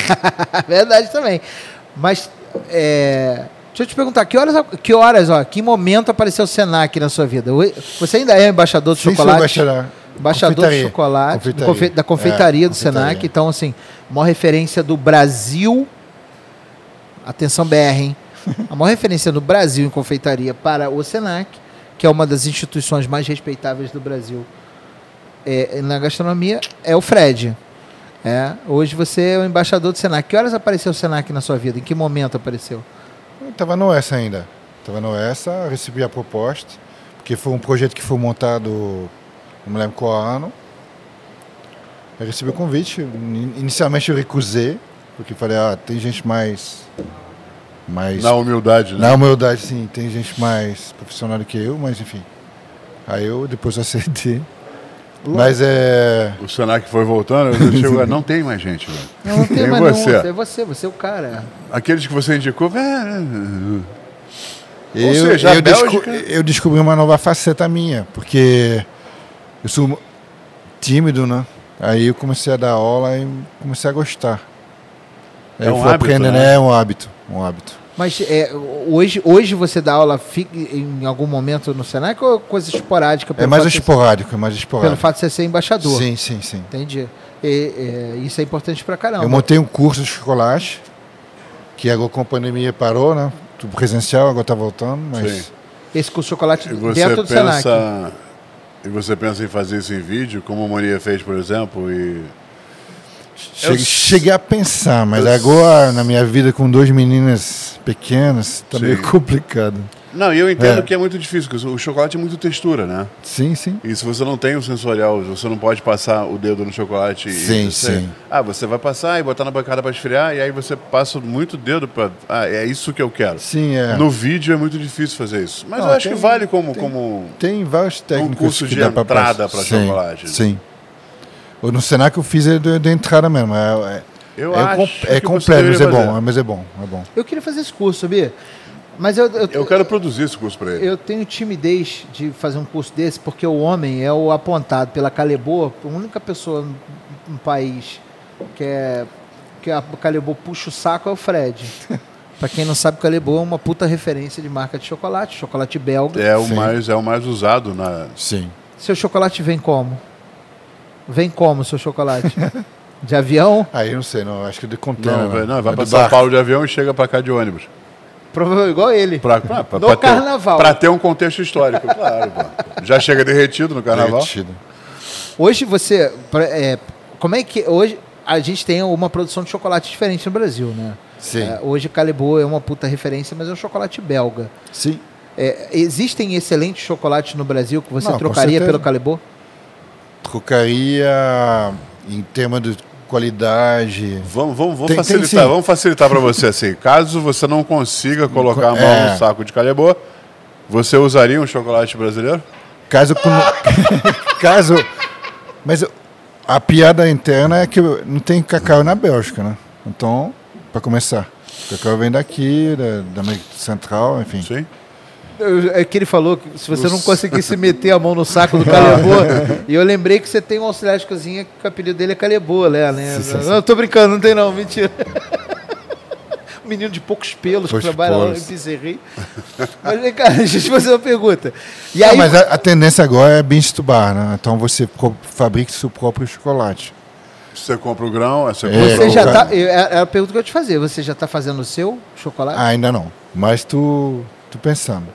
*laughs* Verdade também. Mas, é, deixa eu te perguntar, que horas, que horas, ó, que momento apareceu o Senac na sua vida? Você ainda é embaixador de Sim, sou chocolate? embaixador. Embaixador de Confeitaria. chocolate, do Confeitaria. confe- da confeitaria É, do confeitaria. Senac. Então, assim, maior referência do Brasil. Atenção, BR, hein? A maior referência no Brasil em confeitaria para o Senac, que é uma das instituições mais respeitáveis do Brasil é, na gastronomia, é o Fred. É, hoje você é o embaixador do Senac. Que horas apareceu o Senac na sua vida? Em que momento apareceu? Eu Tava no ESA ainda. Tava no ESA, recebi a proposta, porque foi um projeto que foi montado, não me lembro qual ano. Eu recebi o convite. In- Inicialmente eu recusei, porque falei, ah, tem gente mais. mais Na humildade, né? Na humildade, sim, tem gente mais profissional do que eu, mas enfim. Aí eu depois *laughs* aceitei. Mas é. O Senac foi voltando, eu *laughs* chego, "Ah, não tem mais gente, velho. Não, não tem Tem mais você. nenhum. É você, você é o cara. Aqueles que você indicou, é, é, Eu, Ou seja, eu, desco- Bélgica- eu descobri uma nova faceta minha, porque eu sou tímido, né? Aí eu comecei a dar aula e comecei a gostar. Aí É eu um fui hábito, aprendendo, né? é um hábito, um hábito. Mas é, hoje, hoje você dá aula em algum momento no Senac ou coisa esporádica? É pelo mais esporádico, é mais Pelo esporádico. fato de você ser embaixador. Sim, sim, sim. Entendi. E, é, isso é importante pra caramba. Eu montei um curso de chocolate, que agora com a pandemia parou, né? Tudo presencial, agora tá voltando, mas. Sim. Esse curso de chocolate você dentro do Senac. pensa. E você pensa em fazer isso em vídeo, como a Maria fez, por exemplo, e. Cheguei, Eu- cheguei a pensar, mas eu- agora, na minha vida com duas meninas pequenas, tá Sim. meio complicado. Não, e eu entendo É. que é muito difícil, porque o chocolate é muito textura, né? Sim, sim. E se você não tem o sensorial, você não pode passar o dedo no chocolate Sim, e você, sim. Ah, você vai passar e botar na bancada para esfriar, e aí você passa muito dedo para. Ah, é isso que eu quero. Sim, é. No vídeo é muito difícil fazer isso. Mas Não, eu acho tem- que vale como. tem- como... Tem vários técnicos curso que de entrada Sim, chocolate. Sim. O No Senac eu fiz de, de entrada mesmo. É, é, Eu é, acho é completo, mas é bom, mas é bom, é bom. Eu queria fazer esse curso, sabia? Mas eu, eu, Eu quero produzir esse curso para ele. eu tenho timidez de fazer um curso desse porque o homem é o apontado pela Calebô, a única pessoa no, no país que é que a Calebô puxa o saco é o Fred. *laughs* Pra quem não sabe, Calebô é uma puta referência de marca de chocolate, chocolate belga. É o, Sim. mais, é o mais usado na. Sim. Seu chocolate vem como? Vem como seu chocolate? *laughs* De avião? Aí eu não sei, não. Acho que de container. Não, vai, não, vai É para São barco. Paulo de avião e chega para cá de ônibus. Provavelmente igual ele. Pra, pra, pra, No pra carnaval. Pra ter um contexto histórico, claro. pô. Já chega derretido no carnaval. Derretido. Hoje você. é, como é que. Hoje a gente tem uma produção de chocolate diferente no Brasil, né? Sim. É, hoje Calebô é uma puta referência, mas é um chocolate belga. Sim. É, existem excelentes chocolates no Brasil que você Não, trocaria pelo Calebô? Trocaria em termos de qualidade. Vamos, vamos, vamos Tem- tem facilitar, sim. vamos facilitar para você assim. Caso você não consiga colocar a mão É. no saco de calebô, você usaria um chocolate brasileiro? Caso. com- *laughs* caso. Mas a piada interna é que não tem cacau na Bélgica, né? Então, para começar. O cacau vem daqui, da, da América Central, enfim. Sim. É que ele falou que se você não Os- conseguisse *laughs* meter a mão no saco do Calebô, e eu lembrei que você tem um auxiliar de cozinha que o apelido dele é Calebô, né? Sim, sim, sim. Não, tô brincando, não tem não, mentira. *laughs* Um menino de poucos pelos que Poucos trabalha lá em pelos. Pisserri. Mas vem cá, *laughs* deixa eu te fazer uma pergunta. E Não, aí, mas a, a tendência agora é bem estubar, né? Então você fabrica seu próprio chocolate. Você compra o grão, você É, compra você o... já cara. tá. eu- É é a pergunta que eu te fazer. Você já tá fazendo o seu chocolate? Ah, ainda não. Mas tu, tu pensando.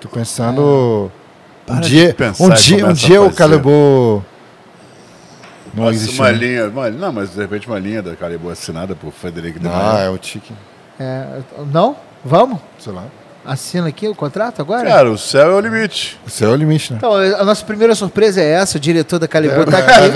Tu pensando. Um Para de dia, pensar um dia, um dia o. Calebô. Não Nossa, existe. uma né? linha, uma- não, mas de repente uma linha da Calebô assinada por Frederico de Ah, é o Tique. É, não? Vamos? Sei lá. Assina aqui o contrato agora? Cara, o céu é o limite. O céu é o limite, né? Então, a nossa primeira surpresa é essa, o diretor da Calibô tá *laughs* É,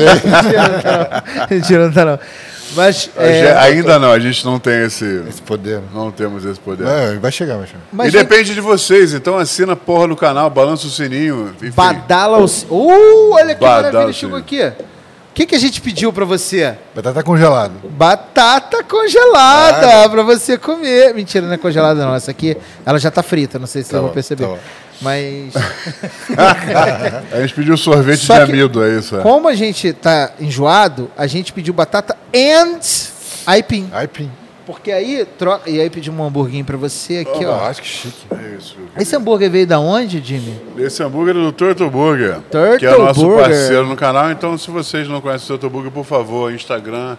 aqui. *laughs* Mentira, não tá não tá não. Mas, é, gente- ainda não, a gente não tem esse. Esse poder. Não temos esse poder. É, vai chegar, vai chegar. mas e depende de vocês, então assina a porra no canal, balança o sininho. Enfim. Badala o... Uh, olha que Badala maravilha, chegou aqui. O que, que a gente pediu pra você? Batata congelada. Batata congelada pra você comer. Mentira, não é congelada não. Essa aqui, ela já tá frita, não sei se Tá vocês vão bom, perceber. tá. Mas *laughs* A gente pediu sorvete Só de amido, é isso? É. como a gente tá enjoado, a gente pediu batata and aipim. Aipim. Porque aí, troca... e aí pedimos um hamburguinho pra você aqui, ó. Nossa, que chique. É isso. Esse hambúrguer veio da onde, Jimmy? Esse hambúrguer é do Turtle Burger, Turtle que é o nosso Burger. parceiro no canal. Então, se vocês não conhecem o Turtle Burger, por favor, Instagram,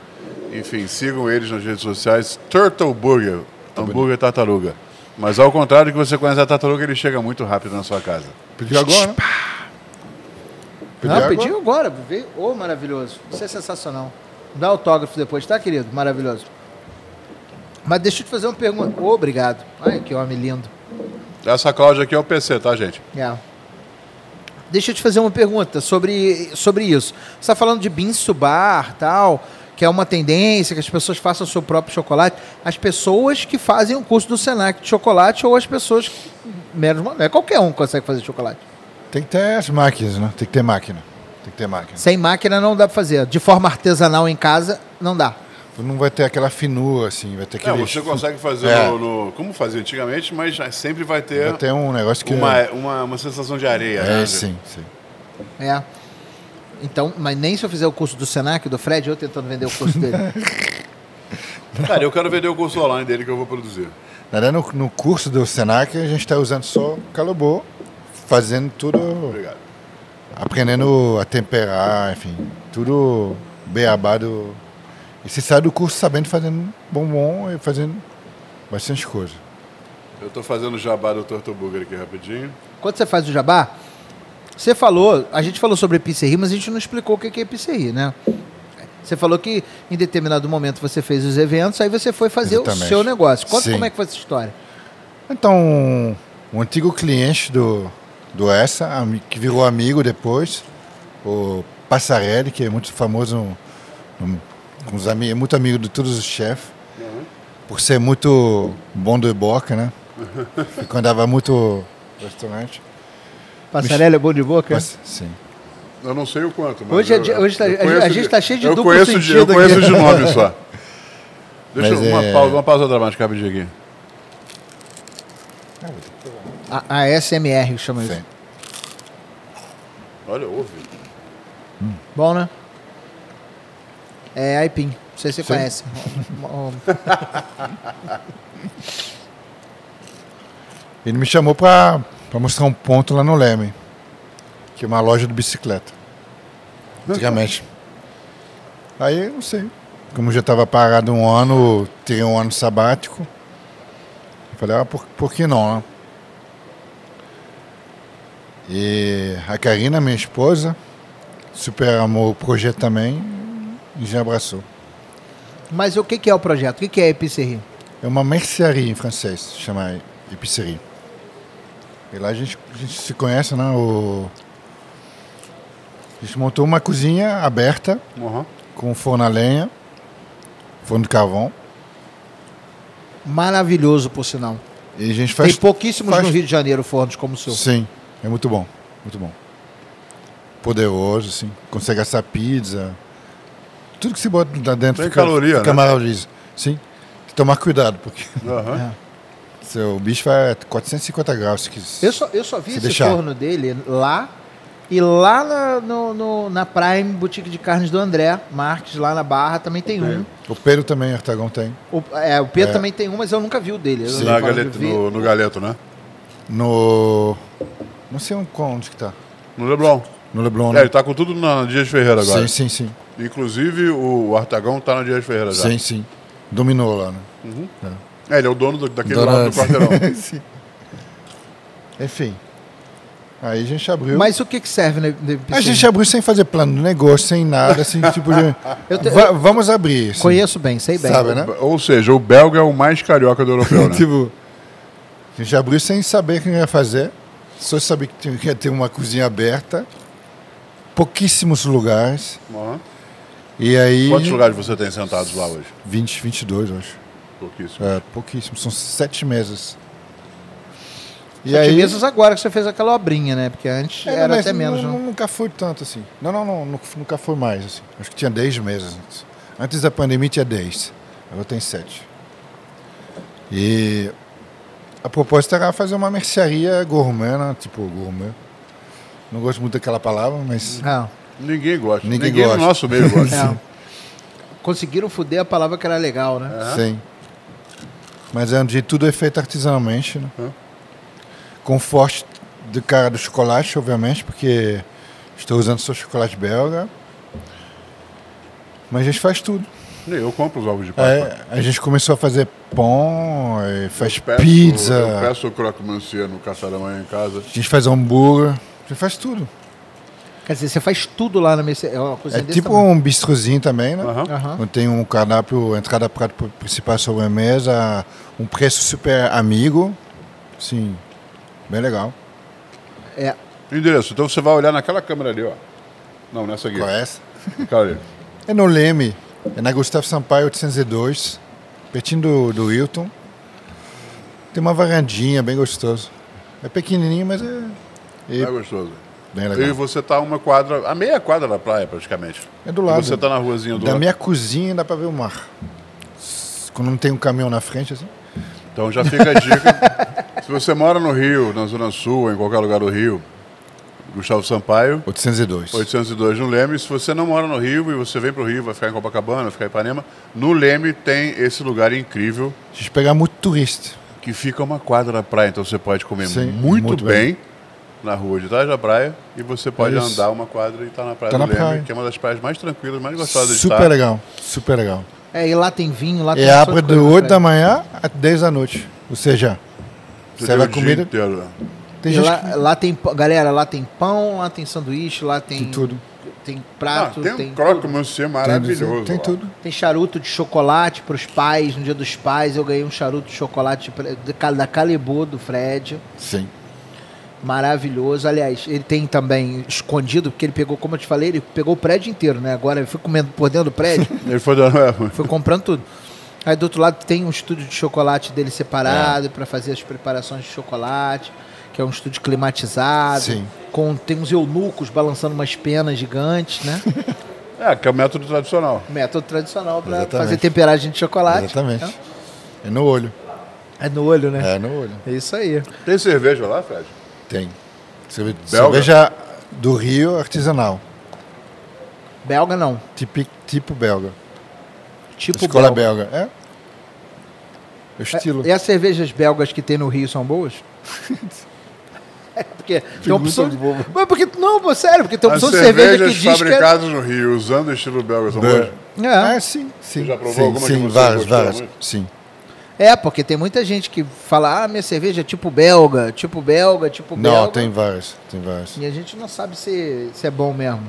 enfim, sigam eles nas redes sociais. Turtle Burger, hambúrguer tartaruga. Mas ao contrário que você conhece a tartaruga, ele chega muito rápido na sua casa. Pediu agora, né? Pediu Não, agora? pediu agora. Veio... Ô, maravilhoso. Isso é sensacional. Dá autógrafo depois, tá, querido? Maravilhoso. Mas deixa eu te fazer uma pergunta. Ô, obrigado. Ai, que homem lindo. Essa Cláudia aqui é o PC, tá, gente? É. Deixa eu te fazer uma pergunta sobre, sobre isso. Você está falando de Binsu Bar, tal, que é uma tendência que as pessoas façam o seu próprio chocolate. As pessoas que fazem o curso do Senac de chocolate ou as pessoas menos não é qualquer um que consegue fazer chocolate. Tem que ter as máquinas, né? Tem que ter máquina. Tem que ter máquina. Sem máquina não dá para fazer. De forma artesanal em casa não dá. Não vai ter aquela finura, assim. Vai ter Não, aquele... você consegue fazer É. no, no- como fazia antigamente, mas sempre vai ter Vai ter um negócio que... uma, uma, uma sensação de areia. É, né? sim, sim. É. Então, mas nem se eu fizer o curso do Senac, do Fred, eu tentando vender o curso dele. *laughs* Cara, eu quero vender o curso online dele que eu vou produzir. Na verdade, no, no curso do Senac, a gente está usando só calobô, fazendo tudo, Obrigado. aprendendo a temperar, enfim, tudo beabá do... E você sai do curso sabendo fazendo bombom e fazendo bastante coisa. Eu tô fazendo o jabá do Turtle Burger aqui rapidinho. Quando você faz o jabá, você falou, a gente falou sobre epicerri, mas a gente não explicou o que é epicerri, né? Você falou que em determinado momento você fez os eventos, aí você foi fazer o Exatamente. seu negócio. Conta Sim. como é que foi essa história. Então, um antigo cliente do, do Essa, que virou amigo depois, o Passarelli, que é muito famoso, no- no- com os amigos, muito amigo de todos os chefes, por ser muito bom de boca, né? *laughs* Ficou andava muito restaurante. Passarela é bom de boca? Mas, sim. Eu não sei o quanto, mas. Hoje é eu- hoje tá- a gente- conheço a gente tá cheio de eu duplo conheço de- Eu conheço aqui. de nome só. *laughs* Deixa Mas eu- uma, é- pausa, uma pausa dramática rapidinho aqui. A, a SMR chama isso. Sim. Olha, ouve. Bom, né? É aipim. Não sei se você Sim. conhece. *laughs* Ele me chamou para mostrar um ponto lá no Leme, que é uma loja de bicicleta. Antigamente. Aí, não sei. Como já estava parado um ano, teria um ano sabático. Falei, ah, por, por que não, né? E a Karina, minha esposa, super amou o projeto também e já abraçou. Mas o que, que é o projeto? O que, que é epicerri? É uma mercearia em francês, chama épicerie. E lá a gente, a gente se conhece, né? O... A gente montou uma cozinha aberta, Uhum. com forno a lenha, forno de carvão. Maravilhoso, por sinal. E a gente faz. Tem pouquíssimos faz- no Rio de Janeiro fornos como o seu. Sim, é muito bom, muito bom. Poderoso, assim. Consegue assar pizza. Tudo que se bota lá dentro Tem fica, caloria, fica né? maravilhoso. Sim. Tem que tomar cuidado, porque Aham. Seu bicho vai a 450 graus. Que Eu só, eu só vi Se esse deixar. forno dele lá e lá na, no, no- na Prime Boutique de Carnes do André Marques, lá na Barra, também tem um. O Pedro também, Artagão tem. O, é, o Pedro É. também tem um, mas eu nunca vi o dele. Sim. Na galeto, no, no galeto, né? No. Não sei onde que tá. No Leblon. No Leblon, É, né? ele tá com tudo na Dias Ferreira agora. Sim, sim, sim. Inclusive o Artagão tá na Dias Ferreira já. Sim, sim. Dominou lá, né? É, ele é o dono do- daquele Dona- lado do quarteirão. *laughs* Sim. Enfim. Aí a gente abriu. Mas o que, que serve na, na a gente abriu sem fazer plano de negócio, sem nada, assim, tipo de. *laughs* Eu te- Va- vamos abrir. assim. Conheço bem, sei bem. Sabe, né? Ou seja, o belga é o mais carioca do europeu, *laughs* né? tipo, a gente abriu sem saber o que ia fazer. Só sabia que tinha- que ia ter uma cozinha aberta. Pouquíssimos lugares. Uhum. E aí. Quantos lugares você tem sentados lá hoje? 20, 22, eu acho. Pouquíssimo. É, pouquíssimo. São sete mesas. E São aí, otimistas agora que você fez aquela obrinha, né? Porque antes É, era até menos, nu- não? Nunca foi tanto assim. Não, não, não, nu- nunca foi mais. Assim. Acho que tinha 10 meses antes. Antes da pandemia tinha 10. Agora tem 7. E a proposta era fazer uma mercearia gourmet, né? Tipo, gourmet. Não gosto muito daquela palavra, mas. Não. Ninguém gosta. Ninguém Ninguém, gosta. no nosso meio gosta. É. Conseguiram foder a palavra que era legal, né? Sim. Mas é onde tudo é feito artesanalmente, né? Com forte do cara do chocolate, obviamente, porque estou usando só chocolate belga. Mas a gente faz tudo. Eu compro os ovos de Páscoa. É, a gente começou a fazer pão, eh, faz Eu peço- pizza, Eu peço o croque monsieur no café da manhã em casa. a gente faz hambúrguer, a gente faz tudo. Quer dizer, você faz tudo lá na mesa. É É tipo tamanho. um bistrozinho também, né? Aham. Onde tem um cardápio, entrada, prato principal, sobremesa, um preço super amigo. Sim, bem legal. É. Endereço. Então você vai olhar naquela câmera ali, ó. Não, nessa aqui. Qual é essa? Ali. É no Leme, é na Gustavo Sampaio 802, pertinho do, do Hilton. Tem uma varandinha bem gostoso. É pequenininho, mas é, é É gostoso. Bem E você tá uma quadra, a meia quadra da praia praticamente. É do lado. Você tá na ruazinha do Da lado. minha cozinha dá pra ver o mar. Quando não tem um caminhão na frente, assim. Então já fica a dica. *laughs* Se você mora no Rio, na Zona Sul, ou em qualquer lugar do Rio, Gustavo Sampaio, 802. 802 no Leme. Se você não mora no Rio e você vem pro Rio, vai ficar em Copacabana, vai ficar em Ipanema, no Leme tem esse lugar incrível A gente pega muito turista. que fica uma quadra da praia. Então você pode comer Sim, muito, muito bem, na rua de trás da praia e você pode Isso. andar uma quadra e estar na praia Tá do na Leme, praia. que é uma das praias mais tranquilas, mais gostosas de Super estar. legal, super legal. É, e lá tem vinho, lá tem. E só abre de 8 da pra- manhã a 10 da noite. Ou seja, Você serve tem a comida. inteiro. Tem E gente lá, que lá tem. Galera, lá tem pão, lá tem sanduíche, lá tem. Tem tudo. Tem Ah, prato, tem, tem. um croque tudo. monsieur tem, maravilhoso. tem lá. tudo. Tem charuto de chocolate pros pais. No dia dos pais eu ganhei um charuto de chocolate de da Calebô do Fred. Sim. Maravilhoso. Aliás, ele tem também escondido, porque ele pegou, como eu te falei, ele pegou o prédio inteiro, né? Agora ele foi comendo por dentro do prédio, *laughs* Ele foi dando. foi comprando tudo. Aí do outro lado tem um estúdio de chocolate dele separado para fazer as preparações de chocolate, que é um estúdio climatizado. Sim. Com, tem uns eunucos balançando umas penas gigantes, né? *laughs* É, que é o método tradicional. Método tradicional para fazer temperagem de chocolate. Exatamente. É no olho. É no olho, né? É no olho. É isso aí. Tem cerveja lá, Fred? Tem. Cerve- Belga? Cerveja do Rio artesanal. Belga não. Tipo, tipo belga. Tipo Escola belga. belga. É. O estilo. É, e as cervejas belgas que tem no Rio são boas? *laughs* é porque tem opção de... Mas porque não, sério, porque tem As opção de cerveja que cervejas diz que é... fabricadas no Rio, usando o estilo belga, são boas? É. Ah, sim, sim. Você já provou sim, alguma que sim, você várias, várias. muito? Sim. É, porque tem muita gente que fala, ah, minha cerveja é tipo belga, tipo belga, tipo Não, belga. tem várias. Tem várias. E a gente não sabe se, se é bom mesmo.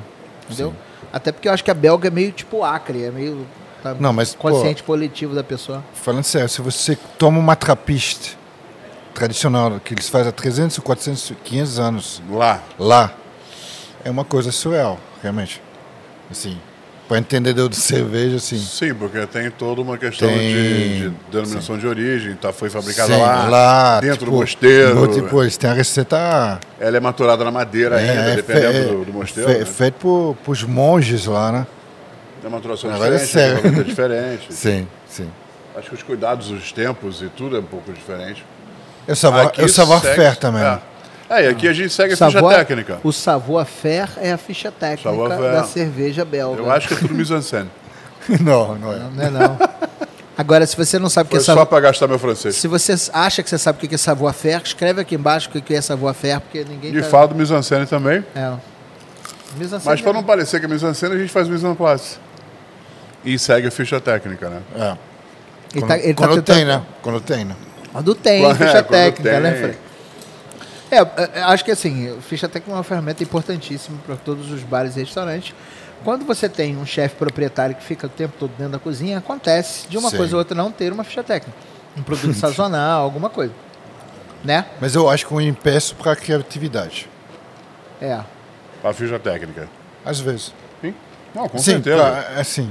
Entendeu? Até porque eu acho que a belga é meio tipo acre, é meio tá, Não, mas, pô- consciente coletivo da pessoa. Falando sério, se você toma uma trapiste tradicional, que eles fazem há 300, 400, 500 anos Lá. lá, é uma coisa surreal, realmente. Assim, para entendedor de cerveja, assim. Sim, porque tem toda uma questão Tem, de, de denominação de origem, tá, foi fabricada Sim, lá, dentro tipo, do mosteiro. eles têm a receita. Ela é maturada na madeira ainda, é, dependendo fe- do, do mosteiro. fe- né? feito por, por monges lá, né? Tem uma maturação é diferente, sério. a é diferente. Sim, sim. Acho que os cuidados, os tempos e tudo é um pouco diferente. Eu Aqui eu savoir segue- faire também. É. É, e aqui a gente segue a ficha técnica. O savoir-faire é a ficha técnica da cerveja belga. Eu acho que é tudo mise-en-scène. *laughs* não, não é. Não, não é não. Agora, se você não sabe o que é só savoir... para gastar meu francês. Se você acha que você sabe o que é savoir-faire, escreve aqui embaixo o que é savoir-faire, porque ninguém E tá... falo do mise-en-scène também. É. Mise en scène Mas para é- não parecer que é mise-en-scène, a gente faz mise-en-place. E segue a ficha técnica, né? É. Ele Quando, tá, ele tá quando tentando- tem, né? Quando tem, né? Quando tem, Quando- ficha é, quando técnica, né, tem. Fred? É, é, é, acho que assim, ficha técnica é uma ferramenta importantíssima para todos os bares e restaurantes. Quando você tem um chefe proprietário que fica o tempo todo dentro da cozinha, acontece de uma Sim. coisa ou outra não ter uma ficha técnica. Um produto sazonal, *laughs* alguma coisa. Né? Mas eu acho que eu impeço para a criatividade. É. A ficha técnica. Às vezes. Sim? Não, com Sim, certeza. pra- assim.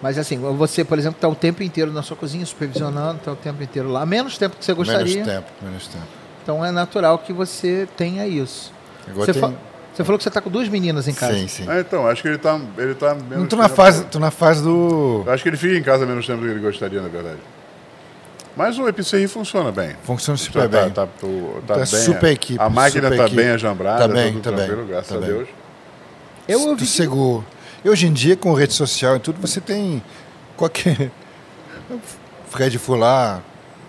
Mas assim, você, por exemplo, está o tempo inteiro na sua cozinha, supervisionando, está o tempo inteiro lá. Menos tempo que você Menos gostaria. tempo, menos tempo. Então é natural que você tenha isso. Agora Você, tem- fa- você falou que você está com duas meninas em casa. Sim, sim. É, então, acho que ele tá, ele tá menos Não tô na tempo- fase, tô na fase do. Eu acho que ele fica em casa menos tempo do que ele gostaria, na verdade. Mas o Epicerri funciona bem. Funciona super tá, bem. Tá, tá, tá Tá bem. super equipe, A máquina tá equipe. bem ajambrada, Tá bem, tudo tá bem, graças tá a bem. Deus. Eu Tu ouvi. seguro. E hoje em dia, com rede social e tudo, você tem qualquer. *laughs* Fred lá,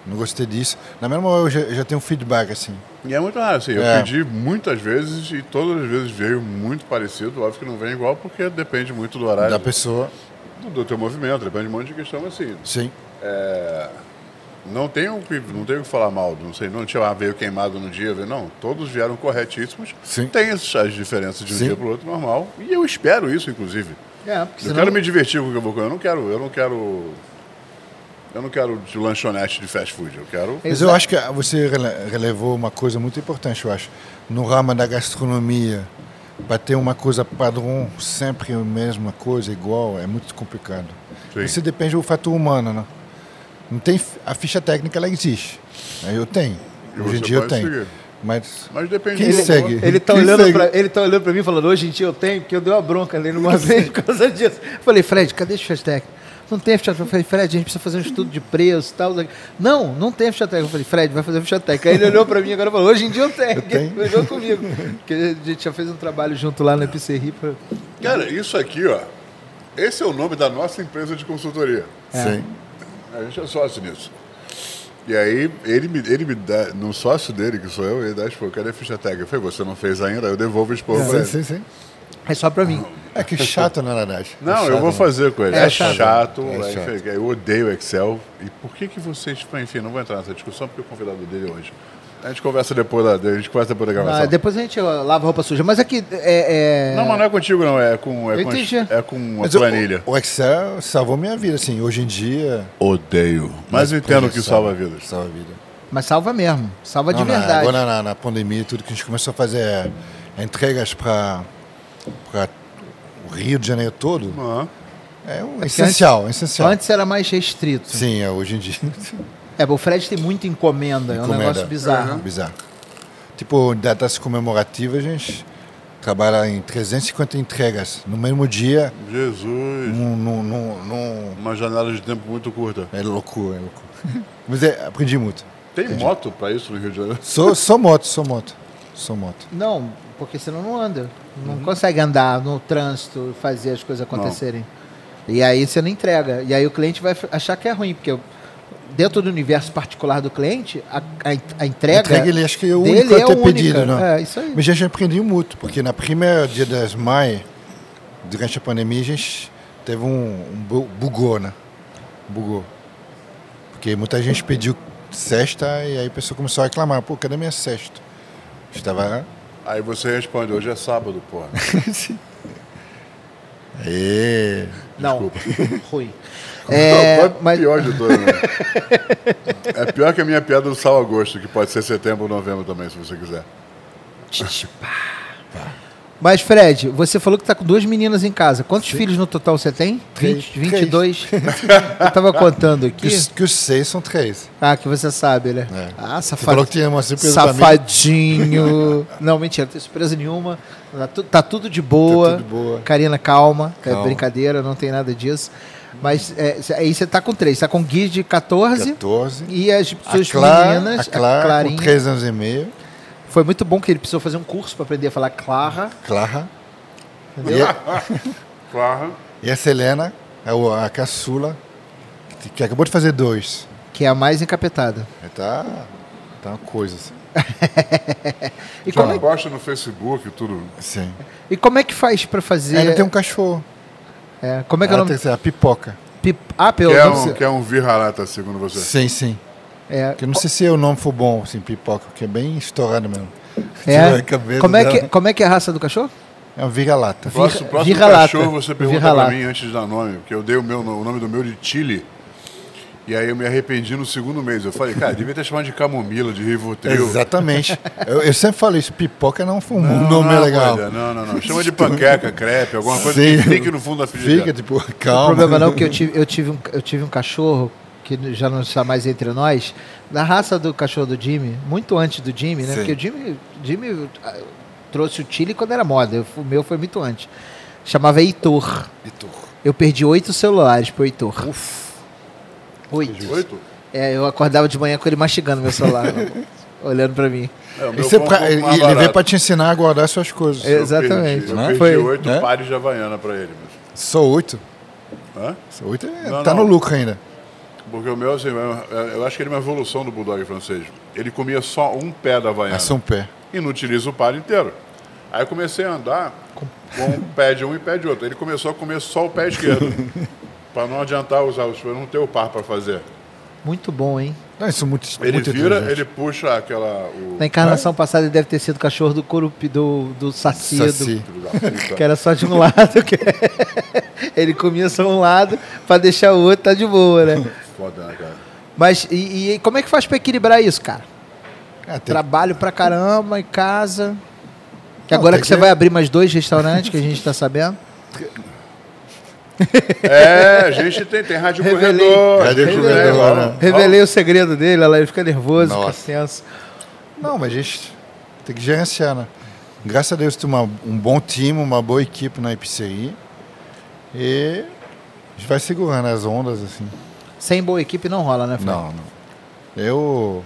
não gostei disso. Na mesma hora eu já, já tenho um feedback assim. E é muito raro, assim. Eu É. pedi muitas vezes e todas as vezes veio muito parecido. Óbvio que não vem igual porque depende muito do horário Da pessoa. do, do teu movimento, depende de um monte de questão assim. Sim. Não tenho o que, não tenho que falar mal, não sei, não tinha ah, veio queimado no dia, veio- não. Todos vieram corretíssimos. Sim. Tem essas as diferenças de um Sim. dia para o outro, normal. E eu espero isso, inclusive. É, porque Eu senão- quero me divertir com o que eu vou comer. Eu não quero, eu não quero. Eu não quero de lanchonete de fast food. Eu quero. Mas eu acho que você rele- relevou uma coisa muito importante, eu acho. No ramo da gastronomia, para ter uma coisa padrão, sempre a mesma coisa, igual, é muito complicado. Sim. Você depende do fator humano, né? Não tem, a ficha técnica, ela existe. Eu tenho. E Hoje em dia eu tenho. seguir. Mas Mas depende Quem do segue? Ele tá, Quem olhando pra, ele tá olhando pra mim falando, hoje em dia eu tenho, porque eu dei uma bronca nele uma *laughs* vez por causa disso. Eu falei, Fred, cadê a ficha técnica? Não tem ficha técnica. Eu falei, Fred, a gente precisa fazer um estudo de preço e tal. Não, não tem ficha técnica. Eu falei, Fred, vai fazer ficha técnica. Aí ele olhou pra mim agora e falou, hoje em dia eu tenho. Eu tenho. Ele olhou comigo. Porque a gente já fez um trabalho junto lá na Epicerri. Pra... Cara, isso aqui, ó. Esse é o nome da nossa empresa de consultoria. sim. A gente é sócio nisso. E aí, ele me, ele me dá, no sócio dele, que sou eu, ele dá, tipo, cadê a ficha técnica? Eu falei, você não fez ainda? Aí eu devolvo o esporro pra Sim, ele. sim, sim. É só pra mim. É que chato, na verdade. Não, É eu chato, vou né? fazer com ele. É É, chato. chato, É aí, chato. eu odeio Excel. E por que que vocês... Enfim, não vou entrar nessa discussão porque o convidado dele é hoje. A gente conversa depois da, a gente conversa depois da gravação. Ah, depois a gente lava a roupa suja. Mas aqui é. é- Não, mas não é contigo não, é com, é Eu com, entendi. é com uma Mas o- planilha. O, Excel salvou minha vida, assim. Hoje em dia. Odeio. Mas eu entendo que salva vidas. Salva a vida. Mas salva mesmo. Salva de Não, na- verdade. agora na, na pandemia, tudo que a gente começou a fazer é, entregas para o Rio de Janeiro todo, Aham. é um essencial, é essencial. Antes era mais restrito. Sim, é, hoje em dia. É, o Fred tem muita encomenda, é um Encomenda. negócio bizarro. Bizarro. Tipo, datas comemorativas, a gente trabalha em 350 entregas no mesmo dia. Jesus. Num, num, num- num- Uma janela de tempo muito curta. É loucura, é loucura. Mas é, aprendi muito. Tem moto pra isso no Rio de Janeiro? Sou, sou moto, sou moto. Sou moto. Não, porque senão não anda. Não Uhum. consegue andar no trânsito, fazer as coisas acontecerem. E aí você não entrega. E aí o cliente vai achar que é ruim, porque dentro do universo particular do cliente, a, a, a entrega. Entrega, ele acho que é o único a é ter única. pedido, não? É, isso aí. Mas a gente aprendeu muito, porque na primeira dia das mães, durante a pandemia, a gente teve um, um bu- bugou, né? Bugou. Porque muita gente pediu cesta e aí a pessoa começou a reclamar, pô, cadê minha cesta? Estava. Aí você responde, hoje é sábado, porra. *laughs* Ê, Não, *laughs* ruim. É, É, mas, pior de todas, né? *laughs* É pior que a minha piada do sal agosto, que pode ser setembro ou novembro também, se você quiser. Mas, Fred, você falou que está com duas meninas em casa. Quantos filhos no total você tem? Três. 20, 22? *laughs* Eu estava contando que, aqui. os- que os seis são três. Ah, que você sabe, né? É. Ah, Você safado. falou que tinha uma surpresa. Safadinho. *laughs* não, mentira, não tem surpresa nenhuma. Tá, tu- tá tudo de boa. Tá tudo boa. Karina, calma. É Calma. brincadeira, não tem nada disso. Mas é, aí você tá com três. Tá com Gui de 14. 14. E as A suas Clara, meninas. a Clara com Clarinha. três anos e meio. Foi muito bom que ele precisou fazer um curso para aprender a falar Clara. Clara. E Entendeu? a, *laughs* Claro. e a Selena, a, a caçula, que, que acabou de fazer dois. Que é a mais encapetada. Tá, tá uma coisa assim. *laughs* E Já como, é, posta no Facebook e tudo. Sim. e como é que faz para fazer. Ainda tem um cachorro. é, como é que é o Ela nome? tem a pipoca. Pip... Ah, pelo Que é um, que é um vira-lata, segundo você. Sim, sim. É, Que eu não sei se o nome for bom, assim, pipoca, porque é bem estourado mesmo. é. *laughs* Como, é que, dela. como é que é a raça do cachorro? É um vira-lata. Próximo, próximo vira-lata. cachorro você pergunta Vira-lata. pra mim antes de dar nome, porque eu dei o, meu, o nome do meu de Chile. E aí eu me arrependi no segundo mês. Eu falei, cara, devia ter chamado de camomila, de Rivotril. Exatamente. eu, eu sempre falei isso, pipoca não foi um Não, nome não, legal. coisa, Não, não, não. Chama de panqueca, crepe, alguma coisa Sim. que fique no fundo da frigideira. Fica, tipo, O calma. problema não é que eu tive, eu tive, um, eu tive um cachorro que já não está mais entre nós, da raça do cachorro do Jimmy, muito antes do Jimmy, né? Sim. Porque o Jimmy, Jimmy ah, trouxe o Chile quando era moda, o meu foi muito antes. Chamava Heitor. Heitor. Eu perdi oito celulares pro Heitor. Oito. Oito? É, eu acordava de manhã com ele mastigando meu celular, *laughs* olhando pra mim. É, é pra- ele, veio pra te ensinar a guardar suas coisas. É. Exatamente. Eu Né? perdi Foi, oito né? pares de Havaiana pra ele. mas- Só oito. Hã? Só oito é, Não, tá não. no lucro ainda. Porque o meu, assim, eu- eu acho que ele é uma evolução do Bulldog francês. Ele comia só um pé da Havaiana. É só um pé. E não utiliza o par inteiro. Aí eu comecei a andar com um pé de um e pé de outro. Ele começou a comer só o pé esquerdo. *laughs* para não adiantar usar os para não ter o par para fazer. Muito bom, hein? Não, isso é muito, Ele muito vira, ele puxa aquela. O... Na encarnação passada ele deve ter sido cachorro do Corupi, do, do Saci, Saci. *laughs* Que era só de um lado. que- *laughs* ele comia só um lado pra deixar o outro tá de boa, né? Foda, né, cara? Mas e, e como é que faz pra equilibrar isso, cara? É, tem- Trabalho pra caramba, em casa. Que Não, agora tem que você que- vai abrir mais dois restaurantes que a gente tá sabendo. É, a gente tem, tem rádio Revelei. corredor. Rádio gente corredor, tem, né? Revelei o segredo dele, ele fica nervoso, Nossa. fica tenso. Não, mas a gente tem que gerenciar, né? Graças a Deus tem uma, um bom time, uma boa equipe na pizzeria. E a gente vai segurando as ondas, assim. Sem boa equipe não rola, né, Fred? Não, não. Eu.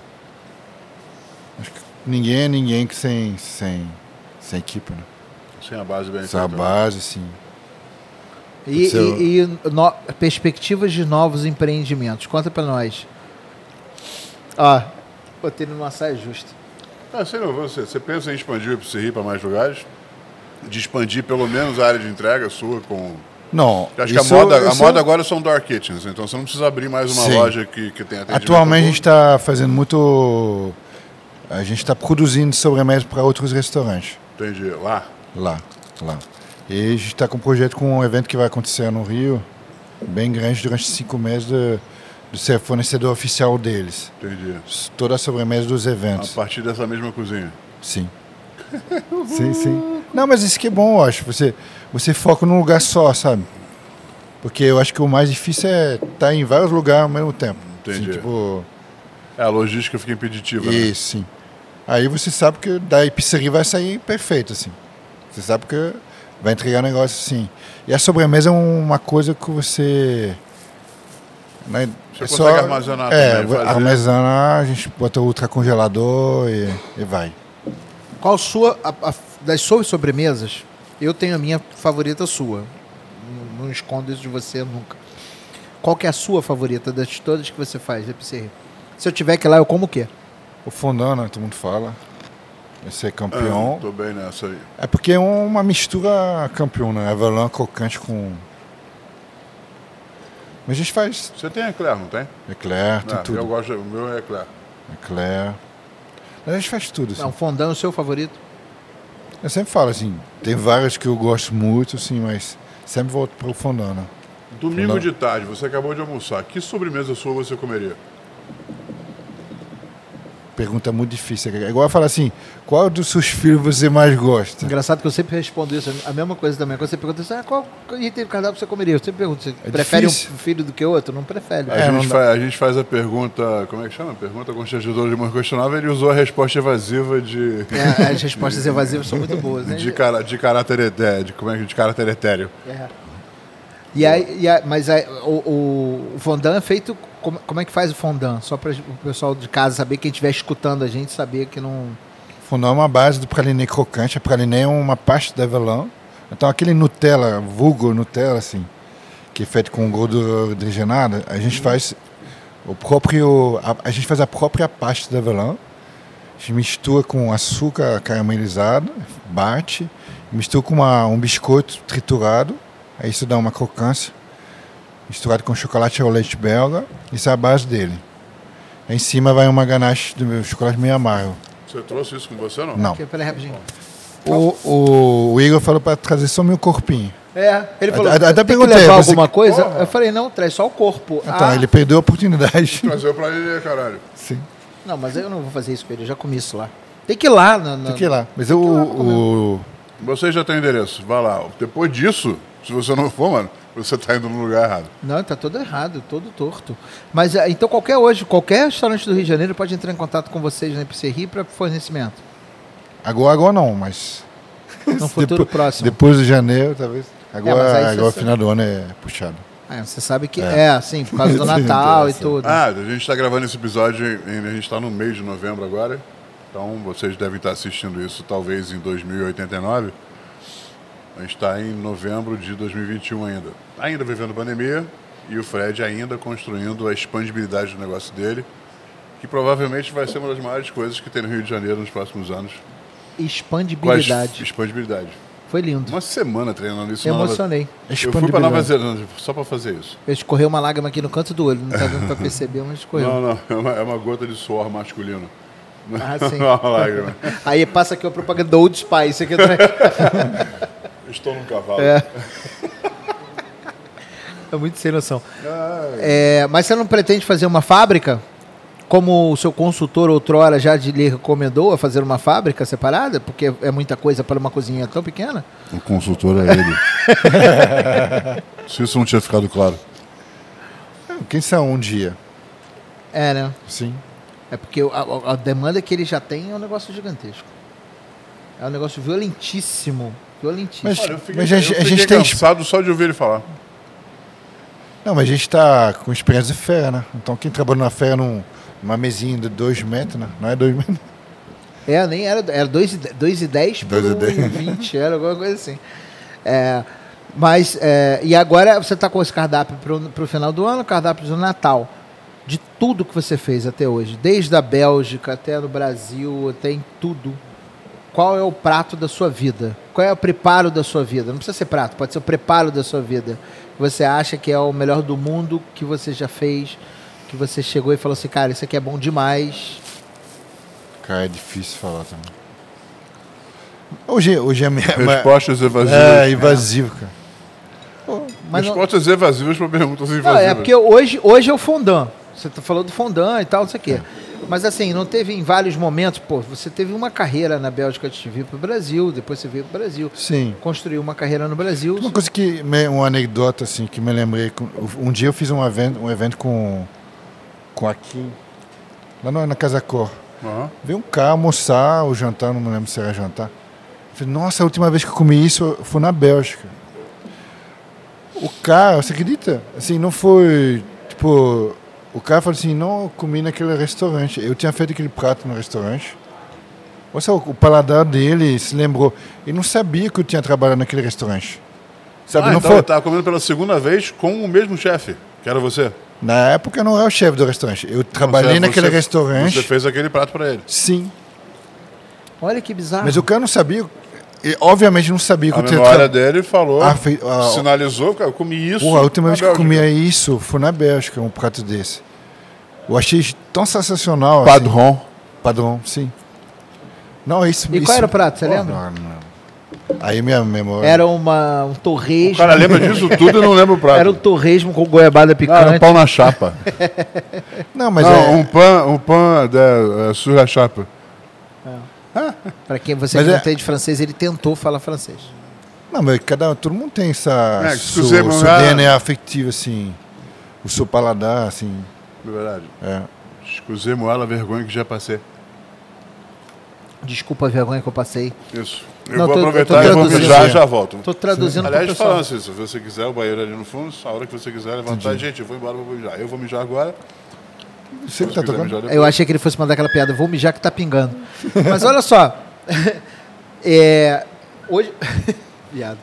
Acho que ninguém é ninguém que sem, sem, sem equipe, né? Sem a base bem Sem a feita. base, assim. E, Seu- e- e no- perspectivas de novos empreendimentos. Conta pra nós. Ó, botei numa saia justa. Ah, sei não, você, você pensa em expandir o Pizzeria para mais lugares? De expandir pelo menos a área de entrega sua com. Não. Eu acho que isso- a moda, a moda agora são dark kitchens, então você não precisa abrir mais uma Sim. loja que, que atendimento. Atualmente a gente está fazendo muito. A gente está produzindo sobremesa para outros restaurantes. Entendi. Lá. Lá, lá. E a gente está com um projeto com um evento que vai acontecer no Rio, bem grande, durante cinco meses, de, de ser fornecedor oficial deles. Entendi. Toda a sobremesa dos A eventos. partir dessa mesma cozinha. Sim. *laughs* sim, sim. Não, mas isso que é bom, eu acho. Você, você foca num lugar só, sabe? Porque eu acho que o mais difícil é estar em vários lugares ao mesmo tempo. Assim, Entendi. tipo, É, a logística fica impeditiva. né? Isso, sim. Aí você sabe que da pizzeria vai sair perfeito, assim. Você sabe que vai entregar um negócio assim. E a sobremesa é uma coisa que você. Né, Você é consegue armazenar É, também, armazenar, a gente bota ultracongelador e, e vai. Qual sua. a- a- das suas sobremesas, eu tenho a minha favorita sua. Não, não escondo isso de você nunca. Qual que é a sua favorita das todas que você faz, pizzeria? Se eu tiver que ir lá, eu como o quê? O fondant, né, todo mundo fala. Esse é campeão. tô bem nessa aí. É porque é uma mistura campeão, né? Avelã crocante com. Mas a gente faz Você tem eclair, não tem? eclair, tem Ah, tudo. Eu gosto, o meu é eclair. Eclair. A gente faz tudo, assim. Não, fondant é o seu favorito? Eu sempre falo assim, tem vários que eu gosto muito, assim, mas sempre fondant, né? Domingo de tarde, você acabou de almoçar. Que sobremesa sua você comeria? Pergunta muito difícil. É igual eu falar assim, qual dos seus filhos você mais gosta? Engraçado que eu sempre respondo isso. A mesma coisa também. Quando você pergunta assim, ah, qual item do cardápio você comeria? Eu sempre pergunto, você É prefere difícil. um filho do que outro? Não prefere. A, É, não gente faz, a gente faz a pergunta, como é que chama? Pergunta constrangedora de uma questionável, ele usou a resposta evasiva de, É, as respostas *laughs* evasivas são muito boas, né? de, cara, de caráter etéreo. De, como é que de caráter etéreo. É. E aí, e aí- mas aí, o, o, o fondant é feito. Como, como é que faz o fondant? Só para o pessoal de casa saber, quem estiver escutando a gente, saber que não. Fondant é uma base do pralinê crocante. A pralinê é uma pasta de avelã. Então aquele Nutella, vulgo Nutella, assim, que é feito com gordura hidrogenada, a gente faz o próprio... A, a gente faz a própria pasta de avelã. A gente mistura com açúcar caramelizado, bate, mistura com uma, um biscoito triturado, aí isso dá uma crocância, misturado com chocolate ao leite belga, isso é a base dele. Aí em cima vai uma ganache de meu chocolate meio amargo. Você trouxe isso com você, não? Não. Aqui, Peraí, rapidinho. O, o, o Igor falou para trazer só meu corpinho. É, ele falou, Até- até tem que perguntei, levar você- alguma coisa? Porra. Eu falei, não, traz só o corpo. Então, Ah, ele perdeu a oportunidade. *laughs* Trazer pra ele, caralho. Sim. Não, mas eu não vou fazer isso com ele, eu já comi isso lá. Tem que ir lá. Na, na- Tem que ir lá. Mas o, o, Você já tem o endereço, vai lá. Depois disso, se você não for, mano, você está indo no lugar errado. Não, tá todo errado, todo torto. Mas eh, então qualquer hoje, qualquer restaurante do Rio de Janeiro pode entrar em contato com vocês na Epicerri para fornecimento. Agora, agora não, mas. *laughs* No futuro depois, próximo. Depois de janeiro, talvez. Agora, aí você agora final do ano é puxado. Ah, você sabe que é, assim, por causa do *laughs* Natal e tudo. Ah, a gente está gravando esse episódio, em- a gente está no mês de novembro agora. Então vocês devem estar assistindo isso talvez em 2089. A gente está em novembro de 2021 ainda. Ainda vivendo pandemia e o Fred ainda construindo a expandibilidade do negócio dele, que provavelmente vai ser uma das maiores coisas que tem no Rio de Janeiro nos próximos anos. Expandibilidade. expandibilidade. Foi lindo. Uma semana treinando isso. Eu Nova- emocionei. Eu fui para Nova. Zelândia só para fazer isso. Eu escorreu uma lágrima aqui no canto do olho. Não tá dando pra *laughs* perceber, mas escorreu. Não, não, é uma, é uma gota de suor masculino. Ah, sim. É *laughs* uma lágrima. Aí passa aqui a propaganda do Old Spice. Aqui. *laughs* Estou num cavalo. É. *laughs* É muito sem noção. É, mas você não pretende fazer uma fábrica? Como o seu consultor outrora já de- lhe recomendou a fazer uma fábrica separada? Porque é muita coisa para uma cozinha tão pequena? O consultor é ele. *laughs* Se isso não tinha ficado claro. Quem sabe um dia? É, né? Sim. É porque a- a demanda que ele já tem é um negócio gigantesco. É um negócio violentíssimo. Violentíssimo. Mas- Olha, eu fiquei, Mas a eu gente- a gente tem- cansado só de ouvir ele falar. Não, mas a gente está com experiência de feira, né? Então quem trabalha na feira num, numa mesinha de dois metros, né? Não é dois metros. É, nem era. Era 2 e 10 por Dois e dez. 20, era alguma coisa assim. É, mas, é, e agora você está com esse cardápio para o final do ano, cardápio do Natal. De tudo que você fez até hoje, desde a Bélgica até no Brasil, até em tudo. Qual é o prato da sua vida? Qual é o preparo da sua vida? Não precisa ser prato, pode ser o preparo da sua vida. Você acha que é o melhor do mundo que você já fez, que você chegou e falou assim, cara, isso aqui é bom demais. Cara, é difícil falar também. Hoje, hoje é minha. Respostas evasivas. É, invasivo, cara. Mas não- Respostas evasivas para perguntas invasivas. Não, é porque hoje, hoje é o fondant. Você tá falando do fondant e tal, não sei o quê. Mas assim, não teve em vários momentos, pô, você teve uma carreira na Bélgica antes de vir para o Brasil, depois você veio para o Brasil, Sim. construiu uma carreira no Brasil. Uma coisa que, me- uma anedota assim, que me lembrei. Um dia eu fiz um evento, um evento com, com a Kim, lá na, na Casa Cor. Aham. Veio um cara almoçar, ou jantar, não me lembro se era jantar. Eu falei, nossa, a última vez que eu comi isso foi na Bélgica. O cara, você acredita? Assim, não foi. Tipo, o cara falou assim: não, eu comi naquele restaurante. Eu tinha feito aquele prato no restaurante. Ou seja, o paladar dele se lembrou. Ele não sabia que eu tinha trabalhado naquele restaurante. Sabe, Ah, não então foi. ele estava comendo pela segunda vez com o mesmo chefe, que era você. Na época eu não era o chefe do restaurante. Eu trabalhei Você- naquele você- restaurante. Você fez aquele prato para ele. Sim. Olha que bizarro. Mas o cara não sabia. Ele, obviamente não sabia que A eu tinha memória trabalhado. dele falou, Ah, fe- ah, sinalizou, cara, eu comi isso. Porra, a última vez que eu comia isso foi na Bélgica, um prato desse. Eu achei tão sensacional. Padrão. Assim, padrão, sim. Não, isso. E isso, qual era o prato, você Porra, lembra? Não, não. Aí minha memória. Era uma, um torresmo. O cara lembra disso *laughs* tudo e não lembra o prato. Era um torresmo com goiabada Ah, era picante. um pão na chapa. *laughs* Não, mas não, é. um pão, um pão de é, sur la chapa. *laughs* Para quem você Mas que não é- entende francês, ele tentou falar francês. Não, mas cada, todo mundo tem essa. É, seu, seu ah. DNA afetivo, assim. O seu paladar, assim. É verdade. É. Excusez-moi a vergonha que já passei. Desculpa a vergonha que eu passei. Isso. Eu Não, vou tô- eu tô aproveitar e vou traduzindo. mijar e já volto. Tô traduzindo para o Aliás, falando assim, se você quiser, o banheiro ali no fundo, a hora que você quiser levantar, gente, eu vou embora, eu vou mijar. Eu vou mijar agora. Você que tá tocando? Eu achei que ele fosse mandar aquela piada, vou mijar que tá pingando. *laughs* Mas olha só. *laughs* é, hoje. *laughs* Viado.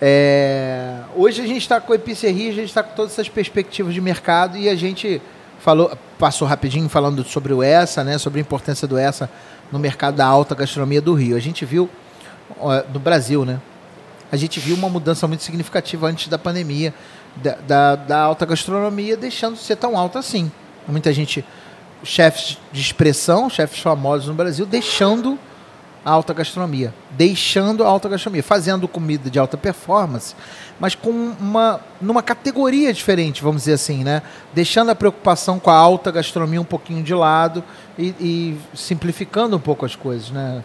É, hoje a gente está com a Epicerria, a gente está com todas essas perspectivas de mercado e a gente falou, passou rapidinho falando sobre o ESA, né, sobre a importância do ESA no mercado da alta gastronomia do Rio. A gente viu no Brasil, né? A gente viu uma mudança muito significativa antes da pandemia da, da, da alta gastronomia deixando de ser tão alta assim. Muita gente, chefes de expressão, chefes famosos no Brasil, deixando a alta gastronomia, deixando a alta gastronomia, fazendo comida de alta performance, mas com uma numa categoria diferente, vamos dizer assim, né? Deixando a preocupação com a alta gastronomia um pouquinho de lado e, e simplificando um pouco as coisas, né?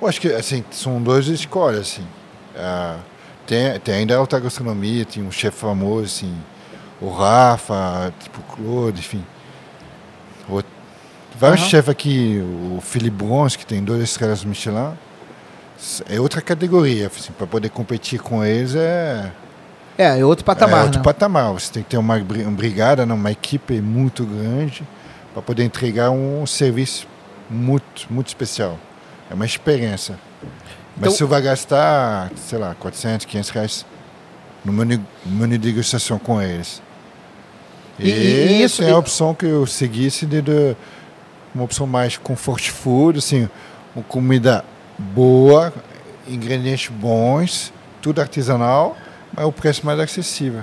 Eu acho que, assim, são duas escolhas, assim. Ah, tem, tem ainda alta gastronomia, tem um chefe famoso, assim, o Rafa, tipo o Claude, enfim. Vários Aham. chefes aqui, o Philippe Bronze, que tem duas estrelas Michelin, é outra categoria. Assim, para poder competir com eles é, É, é outro patamar, é outro né? patamar. Você tem que ter uma, uma brigada, né, uma equipe muito grande para poder entregar um serviço muito, muito especial. É uma experiência. Mas Então- você vai gastar, sei lá, 400, 500 reais no menu, menu de degustação com eles. E- E, e isso- isso é a opção que eu seguisse de, de uma opção mais comfort food, assim, uma comida boa, ingredientes bons, tudo artesanal, mas o preço mais acessível.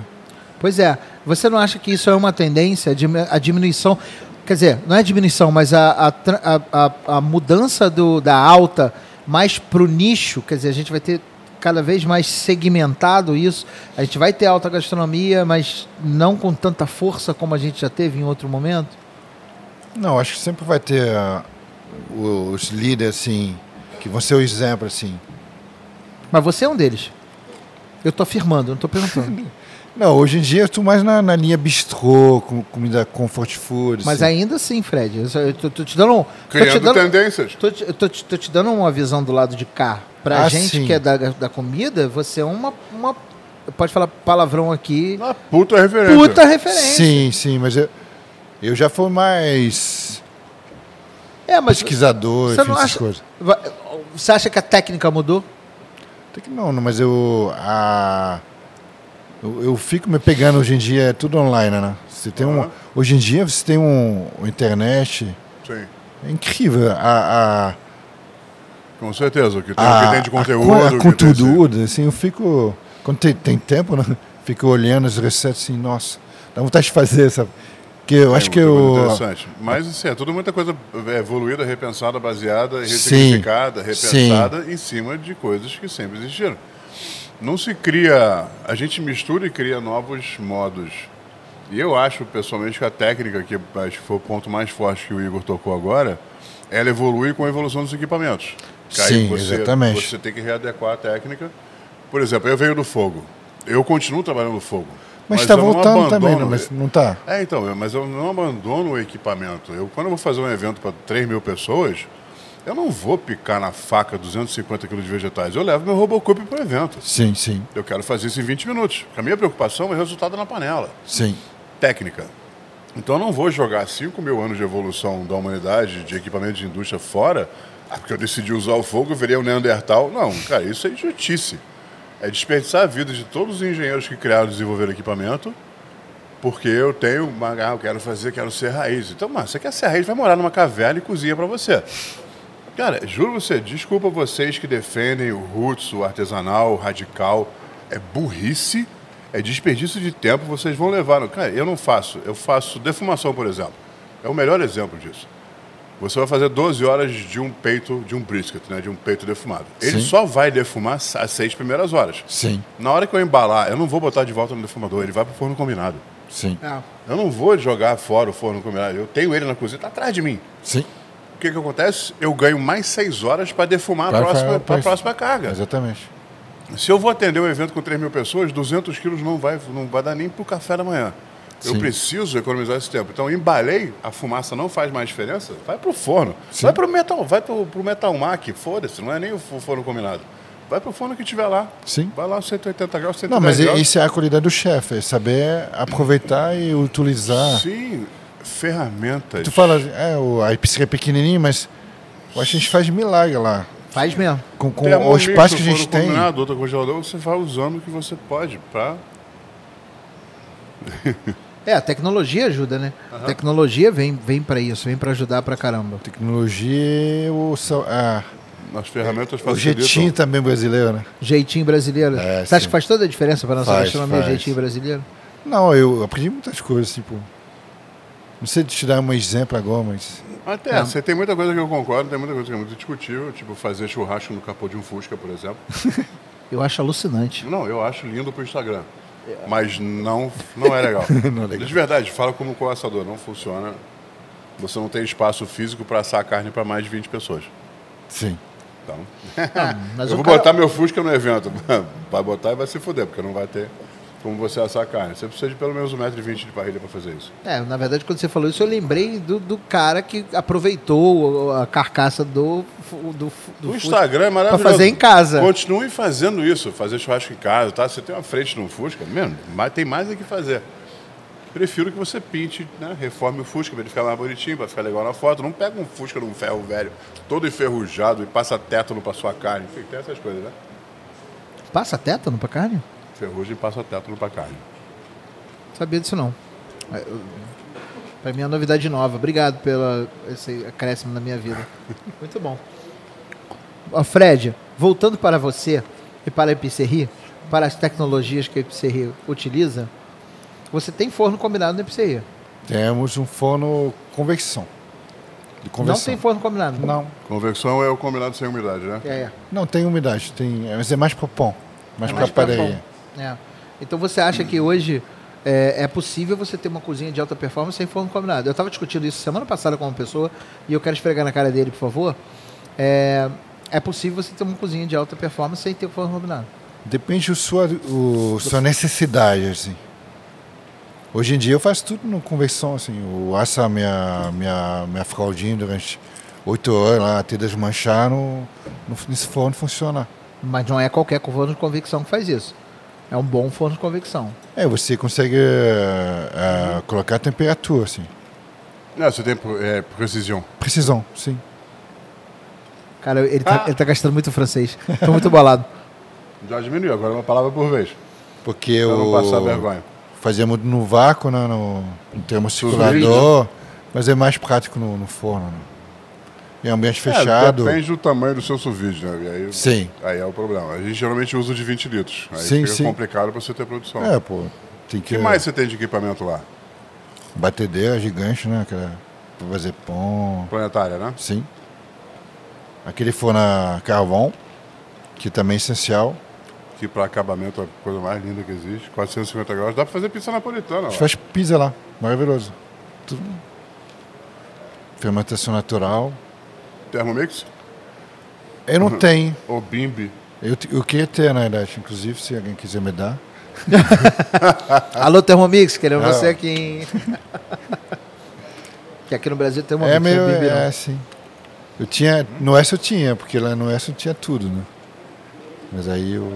Pois é. Você não acha que isso é uma tendência, a dimi- a diminuição... Quer dizer, não é diminuição, mas a, a, a- a mudança do, da alta mais para o nicho, quer dizer, a gente vai ter cada vez mais segmentado isso. A gente vai ter alta gastronomia, mas não com tanta força como a gente já teve em outro momento. Não, acho que sempre vai ter ah, os líderes, assim, que vão ser o exemplo, assim. Mas você é um deles. Eu tô afirmando, não tô perguntando. *laughs* Não, hoje em dia eu estou mais na, na linha bistrô, com comida comfort food. Mas assim. ainda assim, Fred, eu tô, tô te dando um. Tô te Criando dando, tendências. tô te, eu tô te- tô te dando uma visão do lado de cá. Pra Ah, gente sim. que é da, da comida, você é uma, uma. Pode falar palavrão aqui. Uma puta referência. Puta referência. Sim, sim, mas eu, eu já fui mais É, mas pesquisador, você enfim, não essas acha- coisas. Você acha que a técnica mudou? Até que não, mas eu, a, eu. eu fico me pegando hoje em dia, é tudo online, né? Você tem um, Aham. hoje em dia você tem um, um internet. Sim. É incrível. A, a, Com certeza. O que tem, o a, que tem de a conteúdo. co- o a que tem conteúdo, assim, eu fico. Quando tem, tem tempo, né? Fico olhando as receitas assim, nossa, dá vontade de fazer, sabe? Porque eu Tem acho que eu. Interessante. Mas assim, é tudo muita coisa evoluída, repensada, baseada, Sim. ressignificada, repensada em cima de coisas que sempre existiram. Não se cria. A gente mistura e cria novos modos. E eu acho, pessoalmente, que a técnica, que acho que foi o ponto mais forte que o Igor tocou agora, ela evolui com a evolução dos equipamentos. Aí Sim, você, exatamente. Você tem que readequar a técnica. Por exemplo, eu venho do fogo. Eu continuo trabalhando no fogo. Mas está não voltando também, né? abandono- Mas não tá. é, então, mas eu não abandono o equipamento. Eu, quando eu vou fazer um evento para 3 mil pessoas, eu não vou picar na faca 250 quilos de vegetais. Eu levo meu Robocop para o evento. Sim, sim, Eu quero fazer isso em 20 minutos. A minha preocupação é o resultado na panela. sim. Técnica. Então eu não vou jogar 5 mil anos de evolução da humanidade, de equipamento de indústria fora, ah, porque eu decidi usar o fogo, eu virei um Neandertal. Não, cara, isso é idiotice. É desperdiçar a vida de todos os engenheiros que criaram e desenvolveram equipamento, porque eu tenho uma. Ah, eu quero fazer, quero ser raiz. Então, mas você quer ser raiz, vai morar numa caverna e cozinha pra você. Cara, juro você, desculpa vocês que defendem o roots, o artesanal, o radical. É burrice, é desperdício de tempo, vocês vão levar. Cara, eu não faço. Eu faço defumação, por exemplo. É o melhor exemplo disso. Você vai fazer 12 horas de um peito, de um brisket, né? De um peito defumado. Ele Sim. só vai defumar as seis primeiras horas. Sim, Na hora que eu embalar, eu não vou botar de volta no defumador, ele vai pro forno combinado. sim, É. Eu não vou jogar fora o forno combinado. Eu tenho ele na cozinha, tá atrás de mim. sim. O que, que acontece? Eu ganho mais seis horas para defumar a Pra- próxima, pra- pra próxima carga. Exatamente. Se eu vou atender um evento com 3 mil pessoas, 200 quilos não vai, não vai dar nem pro café da manhã. Eu Sim. preciso economizar esse tempo. Então, embalei, a fumaça não faz mais diferença, vai pro forno. Sim. Vai pro metal, vai pro, pro metal mac, foda-se, não é nem o fo- forno combinado. Vai pro forno que tiver lá. Sim. Vai lá 180 graus, 110 Não, mas graus. isso é a qualidade do chefe, é saber aproveitar e utilizar. Sim, ferramentas. Tu fala, é, o, a piscina é pequenininha, mas eu acho que a gente faz milagre lá. Faz mesmo. Com, com o espaço que a gente forno tem. Outro congelador, você vai usando o que você pode para *laughs* É, a tecnologia ajuda, né? A tecnologia vem, vem para isso, vem para ajudar pra caramba. Tecnologia, o, sal- a, as ferramentas o facilitam. jeitinho também brasileiro, né? Jeitinho brasileiro. É, Você acha que faz toda a diferença pra nossa Faz, gastronomia, faz. jeitinho brasileiro? Não, eu aprendi muitas coisas, tipo. Não sei te dar um exemplo agora, mas. Até, Não. você tem muita coisa que eu concordo, tem muita coisa que é muito discutível, tipo fazer churrasco no capô de um Fusca, por exemplo. *laughs* Eu acho alucinante. Não, eu acho lindo pro Instagram. Mas não, não é legal. *laughs* Não é legal. De verdade, fala como com assador, não funciona. Você não tem espaço físico para assar a carne para mais de 20 pessoas. Sim. Então, mas *laughs* eu o vou cara- botar meu Fusca no evento. *laughs* Vai botar e vai se fuder, porque não vai ter como você assar carne. Você precisa de pelo menos 1,20m de parrilha para fazer isso. É, na verdade, quando você falou isso, eu lembrei do, do cara que aproveitou a carcaça do, do, do O Instagram é maravilhoso. fazer em casa. Continue fazendo isso, fazer churrasco em casa, tá? Você tem uma frente no Fusca, mesmo, mas tem mais o que fazer. Prefiro que você pinte, né? Reforme o Fusca para ele ficar mais bonitinho, para ficar legal na foto. Não pega um Fusca num ferro velho, todo enferrujado e passa tétano para sua carne. Enfim, tem essas coisas, né? Passa tétano pra carne? Ferrugem passa tétano para carne. Sabia disso não. É, Pra mim é uma novidade nova. Obrigado pelo esse acréscimo na minha vida. *laughs* Muito bom. Ó, Fred, voltando para você e para a Epicerri, para as tecnologias que a Epicerri utiliza, você tem forno combinado na Epicerri. Temos um forno convecção. De Não tem forno combinado? Não. Convecção é o combinado sem umidade, né? É, é. Não, tem umidade. Tem, mas é mais para pão. Mais para pra padaria. pão. É. Então você acha que hoje é, é possível você ter uma cozinha de alta performance sem forno combinado? Eu estava discutindo isso semana passada com uma pessoa e eu quero esfregar na cara dele, por favor. É, é possível você ter uma cozinha de alta performance sem ter forno combinado? Depende da sua, o, sua necessidade, assim. Hoje em dia eu faço tudo no conversão, assim. Eu asso a minha, minha, minha fraldinha durante oito horas lá, até desmanchar no, no, nesse forno funcionar. Mas não é qualquer forno de convecção que faz isso. É um bom forno de convecção. É, você consegue eh, colocar a temperatura, assim. Não, você tem é, precisão. Precisão, sim. Cara, ele tá, Ah. ele tá gastando muito francês. Tô muito bolado. Já diminuiu, agora é uma palavra por vez. Porque Pra não eu passar vergonha. fazemos no vácuo, né, no, no termocirculador, mas é mais prático no, no forno. Né? Em ambiente fechado. É, depende do tamanho do seu sous vide, né? Aí, Sim. aí é o problema. A gente geralmente usa o de 20 litros. Aí Sim, fica sim. complicado para você ter produção. É, pô. Tem O que. que mais você tem de equipamento lá? Batedeira gigante, né? Aquela, pra fazer pão. Planetária, né? Sim. Aquele forno a carvão, que também é essencial. Que para acabamento é a coisa mais linda que existe. 450 graus. Dá para fazer pizza napolitana A gente faz pizza lá, maravilhoso. Tudo. Fermentação natural. Thermomix Eu não tenho. ou bimbi? Eu, eu queria ter, na verdade. Inclusive, se alguém quiser me dar. *laughs* Alô, Thermomix, queremos Ah. você aqui em... *laughs* que aqui no Brasil tem uma é meio. Bibi, não. É, sim. Eu tinha. No S eu tinha, porque lá no S eu tinha tudo, né? Mas aí eu.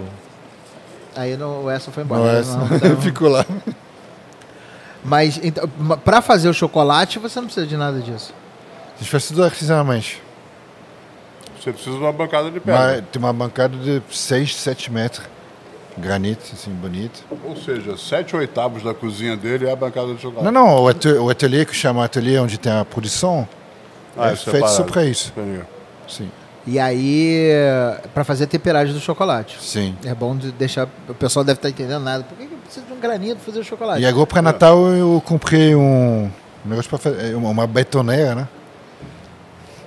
Aí no, o essa foi embora. No? S Não, *laughs* então- ficou lá. Mas então, pra fazer o chocolate, você não precisa de nada disso. A gente faz tudo artesanalmente. Você precisa de uma bancada de pedra. Mas tem uma bancada de 6, 7 metros. Granito, assim, bonito. Ou seja, 7 oitavos da cozinha dele é a bancada de chocolate. Não, não, o ateliê, o ateliê que chama ateliê onde tem a produção Ah, é é feito só pra isso. Entendi. Sim, E aí, pra fazer a temperagem do chocolate. sim. É bom de deixar. O pessoal deve estar entendendo nada. Por que, que precisa de um granito pra fazer o chocolate? E agora para Natal eu comprei um negócio para fazer uma- uma betoneira, né?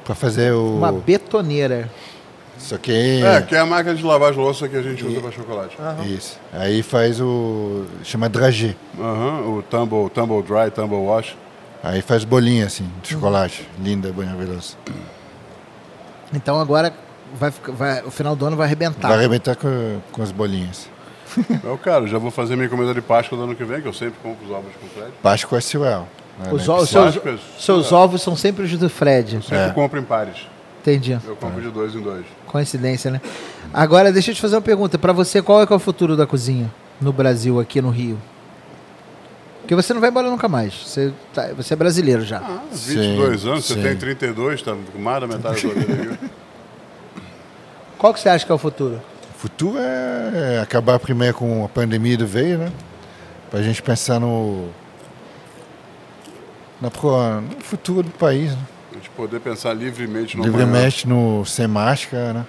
Para fazer o Uma betoneira. Só que É, que é a máquina de lavar as louças que a gente usa para chocolate. isso. Aí faz o chama dragê. Aham, o tumble, tumble dry, tumble wash. Aí faz bolinha assim, de chocolate. Linda, maravilhosa. Então agora vai, ficar- vai, o final do ano vai arrebentar. Vai arrebentar com, com as bolinhas. *laughs* Eu quero, já vou fazer minha comida de Páscoa do ano que vem, que eu sempre compro os ovos com Fred. Páscoa é Silel. Né, Os ovos, seus, é seus surreal. ovos são sempre os do Fred. Sempre É. compro em pares. Entendi. Eu compro de dois em dois. Coincidência, né? Agora, deixa eu te fazer uma pergunta. Pra você, qual é, que é o futuro da cozinha no Brasil, aqui no Rio? Porque você não vai embora nunca mais. Você, tá- você é brasileiro já. Ah, 22 Sim, anos, você sim. tem 32, tá com mais da metade da vida aqui. Qual que você acha que é o futuro? O futuro é acabar primeiro com a pandemia do veio, né? Pra gente pensar no, na, pro- no futuro do país, né? A gente poder pensar livremente no. Livremente no sem máscara, né?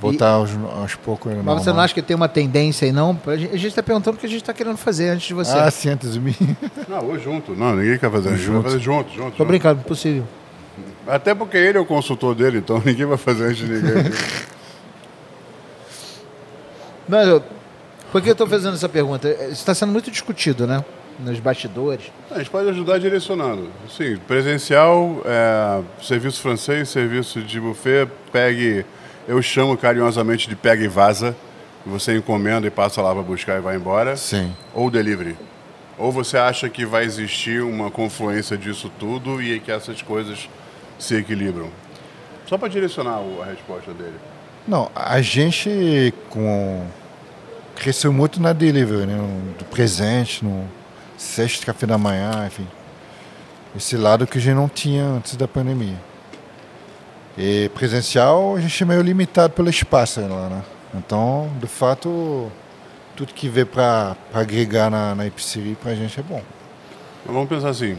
Voltar aos, aos poucos. Mas você não acha que tem uma tendência aí, não? A gente, a gente tá perguntando o que a gente tá querendo fazer antes de você. Ah, sim, antes de mim. Não, ou junto. Não, ninguém quer fazer. Vai Junto. fazer junto, junto. Tô junto. brincando, impossível. Até porque ele é o consultor dele, então *laughs* ninguém vai fazer antes de ninguém. Mas eu, por que eu tô fazendo essa pergunta? Está sendo muito discutido, né? Nos bastidores? A gente pode ajudar direcionando. Sim, presencial, é, serviço francês, serviço de buffet, pegue, eu chamo carinhosamente de pega e vaza. Você encomenda e passa lá para buscar e vai embora. Sim. Ou delivery. Ou você acha que vai existir uma confluência disso tudo e que essas coisas se equilibram? Só para direcionar a resposta dele. Não, a gente com... cresceu muito na delivery, né? no- do presente, no sexto café da manhã, enfim. Esse lado que a gente não tinha antes da pandemia. E presencial a gente é meio limitado pelo espaço lá, né? Então, de fato, tudo que vê para agregar na, na Epiceria pra gente é bom. Mas vamos pensar assim.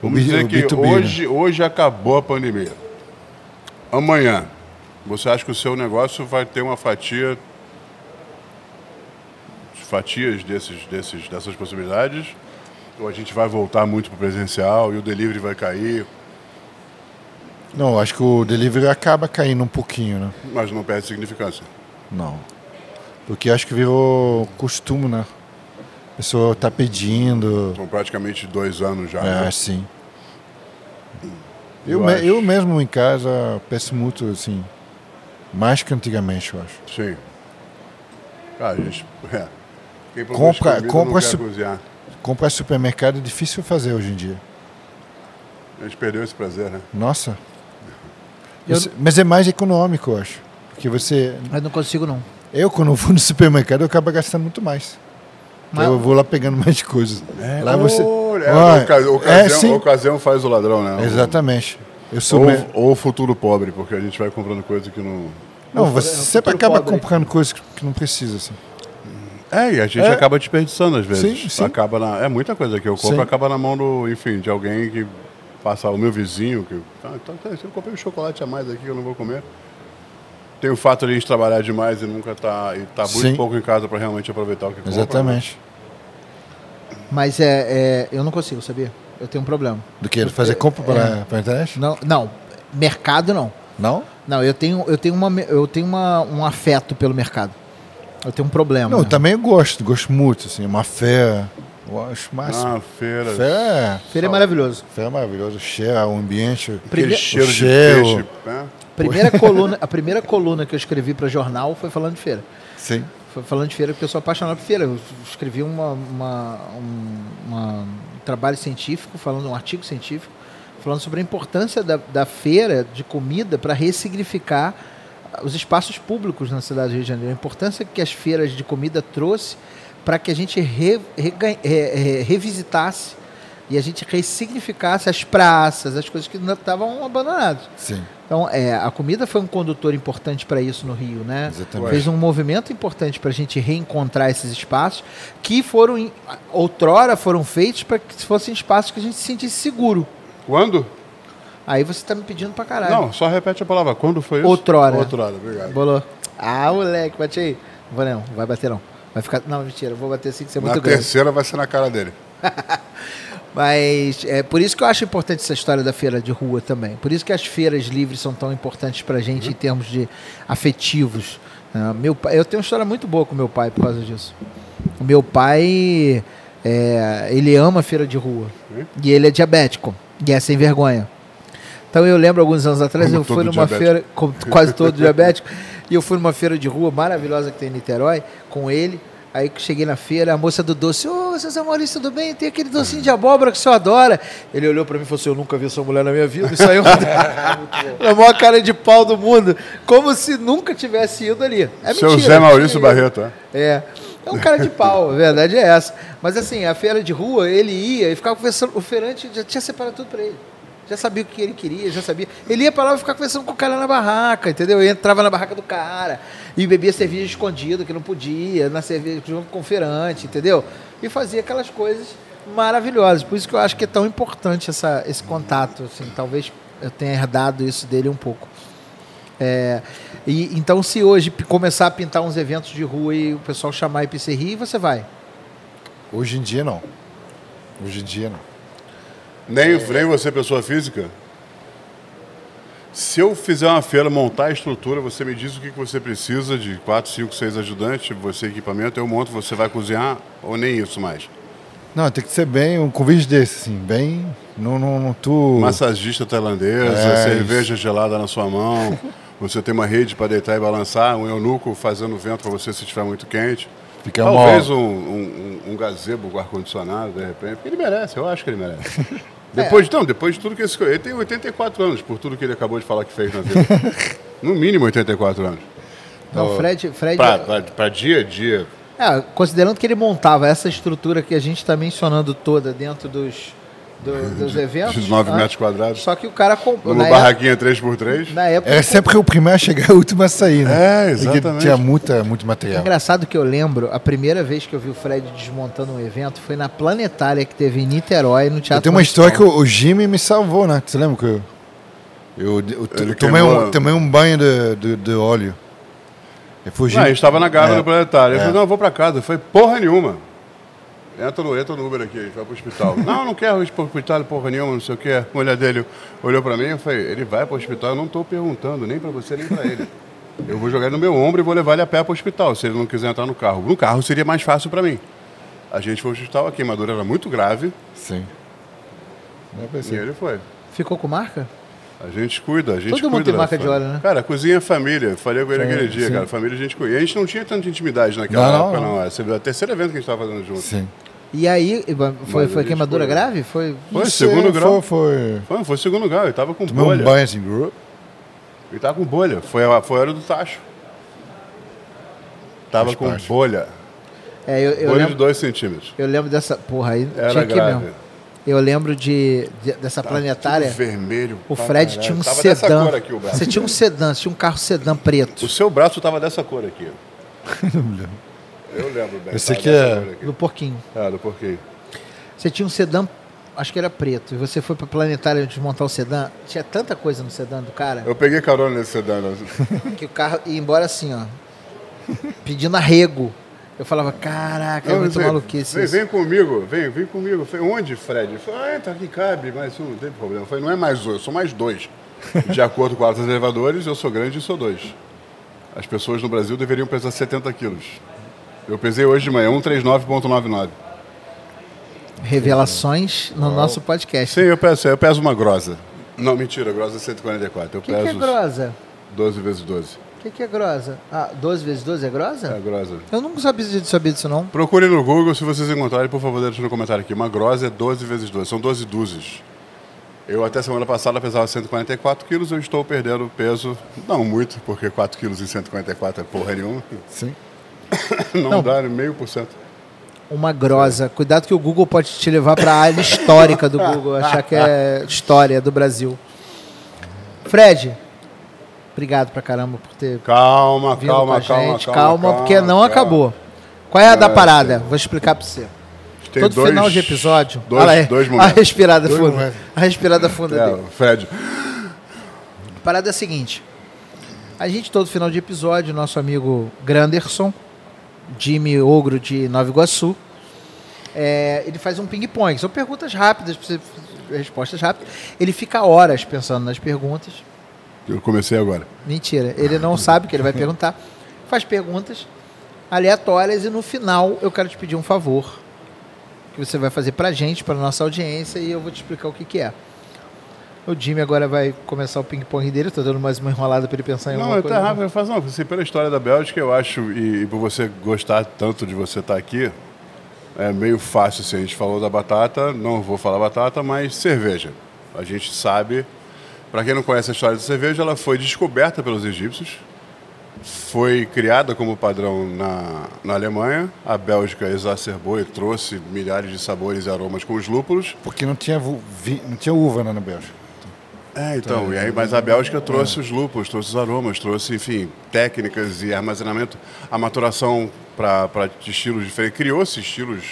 Vamos B- dizer que B2B, né? hoje, hoje acabou a pandemia. Amanhã, você acha que o seu negócio vai ter uma fatia, fatias desses, desses, dessas possibilidades? Ou a gente vai voltar muito para o presencial e o delivery vai cair, Não, acho que o delivery acaba caindo um pouquinho, né? mas não perde significância? Não. Porque acho que virou costume, né? A pessoa tá pedindo. São praticamente dois anos já. É, né? assim. Eu Eu, me- eu mesmo em casa peço muito, assim. Mais que antigamente, eu acho. Sim. Cara, a gente. *laughs* É. Quem Compra- comida compra su- cozinhar. Comprar supermercado é difícil fazer hoje em dia. A gente perdeu esse prazer, né? Nossa. Eu- mas é mais econômico, eu acho. Porque você. Eu não consigo, não. Eu, quando eu vou no supermercado, eu acabo gastando muito mais. Mas- Eu vou lá pegando mais coisas. lá você. Olha, Olha, oca- é, ocasião, sim. ocasião faz o ladrão, né? Exatamente. Eu sou. Ou, me- ou o futuro pobre, porque a gente vai comprando coisa que não. Não, você um sempre acaba pobre. comprando coisas que que não precisa, assim. É, e a gente É. acaba desperdiçando às vezes. Sim, sim. Acaba na... É muita coisa que eu compro, Sim. acaba na mão do, enfim, de alguém que passa o meu vizinho, que. Ah, então, tá, eu comprei um chocolate a mais aqui que eu não vou comer. Tem o fato de a gente trabalhar demais e nunca tá. E tá muito Sim. pouco em casa para realmente aproveitar o que compra. né? Exatamente. Mas é, é, eu não consigo, sabia? Eu tenho um problema. Do que? Fazer compra para a internet? Não, não, mercado não. Não? Não, eu tenho, eu tenho, uma, eu tenho uma, um afeto pelo mercado. Eu tenho um problema. Não, eu né? também eu gosto, gosto muito, assim, uma feira. Eu acho máximo. Ah, feira. feira, Feira é maravilhoso. é, feira é maravilhoso, o cheiro, o ambiente. Aquele Prime- cheiro o de cheiro. peixe. Né? Primeira coluna, a primeira coluna que eu escrevi para jornal foi falando de feira. Sim. Foi falando de feira porque eu sou apaixonado por feira. Eu escrevi uma, uma- um, uma- um trabalho científico, falando um artigo científico, falando sobre a importância da, da feira de comida para ressignificar os espaços públicos na cidade do Rio de Janeiro. A importância que as feiras de comida trouxe para que a gente re- re- re- revisitasse e a gente ressignificasse as praças, as coisas que ainda estavam abandonadas. Sim. Então, é, a comida foi um condutor importante para isso no Rio, né? Exatamente. Fez um movimento importante para a gente reencontrar esses espaços que foram, outrora, foram feitos para que fossem espaços que a gente se sentisse seguro. Quando? Aí você está me pedindo para caralho. Não, só repete a palavra. Quando foi isso? Outrora. Outrora, obrigado. Bolou. Ah, moleque, bate aí. Não vai não, vai bater não. Vai ficar. Não, mentira, eu vou bater assim que você é Na muito grande. terceira vai ser na cara dele. *laughs* Mas é por isso que eu acho importante essa história da feira de rua também. Por isso que as feiras livres são tão importantes pra gente em termos de afetivos. Ah, meu pai, eu tenho uma história muito boa com meu pai por causa disso. O meu pai, é, ele ama feira de rua. Hum? E ele é diabético. E é sem vergonha. Então eu lembro alguns anos atrás, Como eu fui numa diabético. feira, como *laughs* quase todo diabético, e eu fui numa feira de rua maravilhosa que tem em Niterói, com ele. Aí que cheguei na feira, a moça do doce, ô, seu Zé Maurício, tudo bem? Tem aquele docinho de abóbora que o senhor adora. Ele olhou pra mim e falou assim, eu nunca vi essa mulher na minha vida. E saiu na maior cara de pau do mundo, como se nunca tivesse ido ali. É Seu mentira, Zé não Maurício. Barreto, é? É. É um cara de pau, a verdade é essa. Mas assim, a feira de rua, ele ia e ficava conversando. O feirante já tinha separado tudo pra ele. Já sabia o que ele queria, já sabia. Ele ia pra lá e ficava conversando com o cara na barraca, entendeu? Ele entrava na barraca do cara e bebia cerveja escondido, que não podia, na cerveja junto com o feirante, entendeu? E fazia aquelas coisas maravilhosas. Por isso que eu acho que é tão importante essa, esse contato. Assim, talvez eu tenha herdado isso dele um pouco. É, e, então, se hoje começar a pintar uns eventos de rua e o pessoal chamar a Epicerri, você vai. Hoje em dia não. Hoje em dia não. Nem, nem você, pessoa física? Se eu fizer uma feira, montar a estrutura, você me diz o que você precisa de 4, 5, 6 ajudantes, você equipamento, eu monto, você vai cozinhar ou nem isso mais? Não, tem que ser bem um convite desse, assim, bem. Não, não, não tu. Massagista tailandesa, É, cerveja gelada na sua mão. *laughs* Você tem uma rede para deitar e balançar, um eunuco fazendo vento para você se estiver muito quente. Fica Talvez um, um, um- um gazebo com ar-condicionado, de repente. Porque ele merece, eu acho que ele merece. *laughs* Depois, não, depois de tudo que esse. Ele tem 84 anos, por tudo que ele acabou de falar que fez na vida. *laughs* no mínimo 84 anos. Não, Fred, Fred pra, pra dia a dia. É, considerando que ele montava essa estrutura que a gente está mencionando toda dentro dos, do- dos eventos. Dos 9 tá? metros quadrados. Só que o cara comprou. Numa época- barraquinha 3x3. na época. É sempre o primeiro a chegar e o último a sair, né? É, Porque exatamente. tinha muita, muito É material. engraçado que eu lembro, a primeira vez que eu vi o Fred desmontando um evento foi na Planetária que teve em Niterói, no Teatro Eu tenho uma história que o, o Jimmy me salvou, né? Você lembra que eu, eu, eu, eu tomei, um, tomei um banho de, de, de óleo. Eu fugi. Não, a gente estava na garra É. do planetário. Ele É. falou, não, eu vou pra casa. Eu falei, porra nenhuma. Entra no, entra no Uber aqui, a gente vai pro hospital. *laughs* não, não quero ir pro hospital, porra nenhuma, não sei o quê. A mulher dele olhou pra mim e falei, ele vai pro hospital, eu não tô perguntando, nem pra você, nem pra ele. *laughs* Eu vou jogar ele no meu ombro e vou levar ele a pé pro hospital, se ele não quiser entrar no carro. No carro seria mais fácil pra mim. A gente foi ao hospital, a queimadura era muito grave, Sim. Não e ele foi. Ficou com marca? A gente cuida, a gente Todo mundo cuida tem da marca de óleo, né? Cara, cozinha é família. Falei com ele aquele dia, sim. cara. Família a gente cuida. E a gente não tinha tanta intimidade naquela Não, época, não. não. Esse é o terceiro evento que a gente estava fazendo junto. Sim. E aí, foi, foi queimadura foi- grave? Foi. Foi, Não segundo sei, grau. Foi, foi. Foi, foi segundo grau, ele tava com Tomei bolha. um banho assim. grup. Ele tava com bolha. Foi a, foi a hora do tacho. Tava Faz com parte. bolha. É, eu, eu bolha de lembro, 2 centímetros. eu lembro dessa. Porra, aí Era tinha que grave. mesmo. Eu lembro de, de- dessa planetária. Tudo vermelho. O Fred caralho. tinha um tava dessa sedã. cor aqui o braço. Você tinha um sedã, você tinha um carro sedã preto. O seu braço tava dessa cor aqui. *laughs* *laughs* Eu lembro bem. Esse tava aqui é- aqui. Do porquinho. É, do porquinho. Você tinha um sedã, acho que era preto. E você foi pra planetária desmontar o sedã. Tinha tanta coisa no sedã do cara Eu peguei carona nesse sedã. né? *laughs* que o carro ia embora assim, ó. Pedindo arrego. Eu falava, caraca, é Não, muito vem, maluquice Vem, vem comigo, vem, vem comigo. Falei, onde, Fred? Ele falou, ah, tá aqui, cabe, mas um, não tem problema. Eu falei, não é mais um, eu sou mais dois. De acordo com os elevadores, eu sou grande e sou dois. As pessoas no Brasil deveriam pesar 70 quilos. Eu pesei hoje de manhã, 139,99. Revelações no nosso podcast. Sim, eu peso, eu peso uma grosa. Não, mentira, grosa é 144. Eu O que, que é peso grosa? 12 vezes 12. O que, que é grosa? Ah, 12 vezes 12 é grosa? É grosa. Eu nunca sabia, disso- sabia disso, não. Procure no Google, se vocês encontrarem, por favor, deixe no comentário aqui. Uma grosa é 12 vezes 12, são 12 dúzias. Eu até semana passada pesava 144 quilos, eu estou perdendo peso, não muito, porque 4 quilos em 144 é porra nenhuma. Sim. *coughs* Não, Não. dá meio por cento. Uma grosa. Cuidado que o Google pode te levar para a área histórica do Google, achar que é história do Brasil. Fred, obrigado pra caramba por ter Calma, vindo calma, com a calma, gente. calma, porque não calma. acabou. Qual é a da É, parada? Vou explicar pra você. Tem Todo dois- final de episódio. Dois, olha aí, dois *laughs* a momentos. respirada Dois funda. momentos. A respirada funda É, dele. Fred, A parada é a seguinte. A gente, todo final de episódio, nosso amigo Granderson, Jimmy Ogro de Nova Iguaçu, é, ele faz um ping-pong. São perguntas rápidas, respostas rápidas. Ele fica horas pensando nas perguntas. eu comecei agora. Mentira, ele não sabe o que ele vai perguntar. Faz perguntas aleatórias e no final eu quero te pedir um favor que você vai fazer pra gente, pra nossa audiência e eu vou te explicar o que, que é. O Jimmy agora vai começar o ping-pong dele, tô dando mais uma enrolada pra ele pensar em Não, alguma eu coisa. tá rápido, eu faço, não, assim, pela história da Bélgica, eu acho, e, e por você gostar tanto de você estar aqui, é meio fácil, assim, a gente falou da batata, não vou falar batata, mas cerveja. A gente sabe, para quem não conhece a história da cerveja, ela foi descoberta pelos egípcios, foi criada como padrão na, na Alemanha, a Bélgica exacerbou e trouxe milhares de sabores e aromas com os lúpulos, Porque não tinha, vi- não tinha uva né, na Bélgica. É, então, e aí, mas a Bélgica trouxe os lúpulos, trouxe os aromas, trouxe, enfim, técnicas e armazenamento, a maturação para estilos diferentes. Criou-se estilos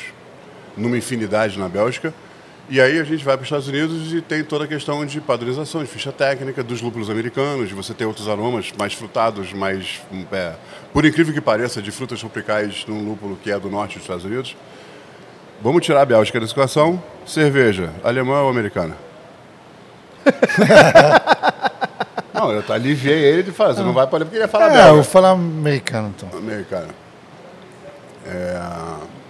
numa infinidade na Bélgica. E aí a gente vai para os Estados Unidos e tem toda a questão de padronização, de ficha técnica dos lúpulos americanos, de você ter outros aromas mais frutados, mais, é, por incrível que pareça, de frutas tropicais num lúpulo que é do norte dos Estados Unidos. Vamos tirar a Bélgica da equação. Cerveja, alemã ou americana? *laughs* Não, eu tá- aliviei ele de falar, você não vai para porque ele ia falar É, eu vou belga. falar americano então. Americana. É,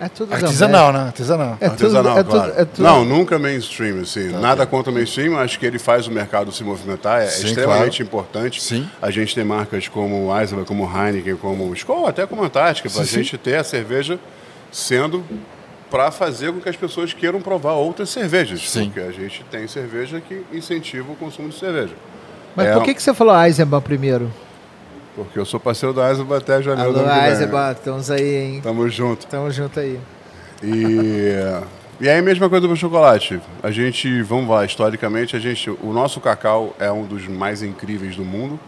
É tudo Artesanal, né? Artesanal. É tudo, Artesanal, é tudo, claro. é tudo- Não, nunca mainstream, assim. Nada contra o mainstream, acho que ele faz o mercado se movimentar, é Sim, extremamente claro. importante. Sim. A gente tem marcas como Eisenbahn, como Heineken, como Skol, até como Antártica, para a gente ter a cerveja sendo para fazer com que as pessoas queiram provar outras cervejas. Sim. Porque a gente tem cerveja que incentiva o consumo de cerveja. Mas É, por que, que você falou Eisenbahn primeiro? Porque eu sou parceiro da Eisenbahn até janeiro do Alô, ano que vem. Eisenbahn, estamos aí, hein? Tamo junto. Tamo junto aí. E, e aí, mesma coisa do chocolate. A gente, vamos lá, historicamente, a gente, o nosso cacau é um dos mais incríveis do mundo.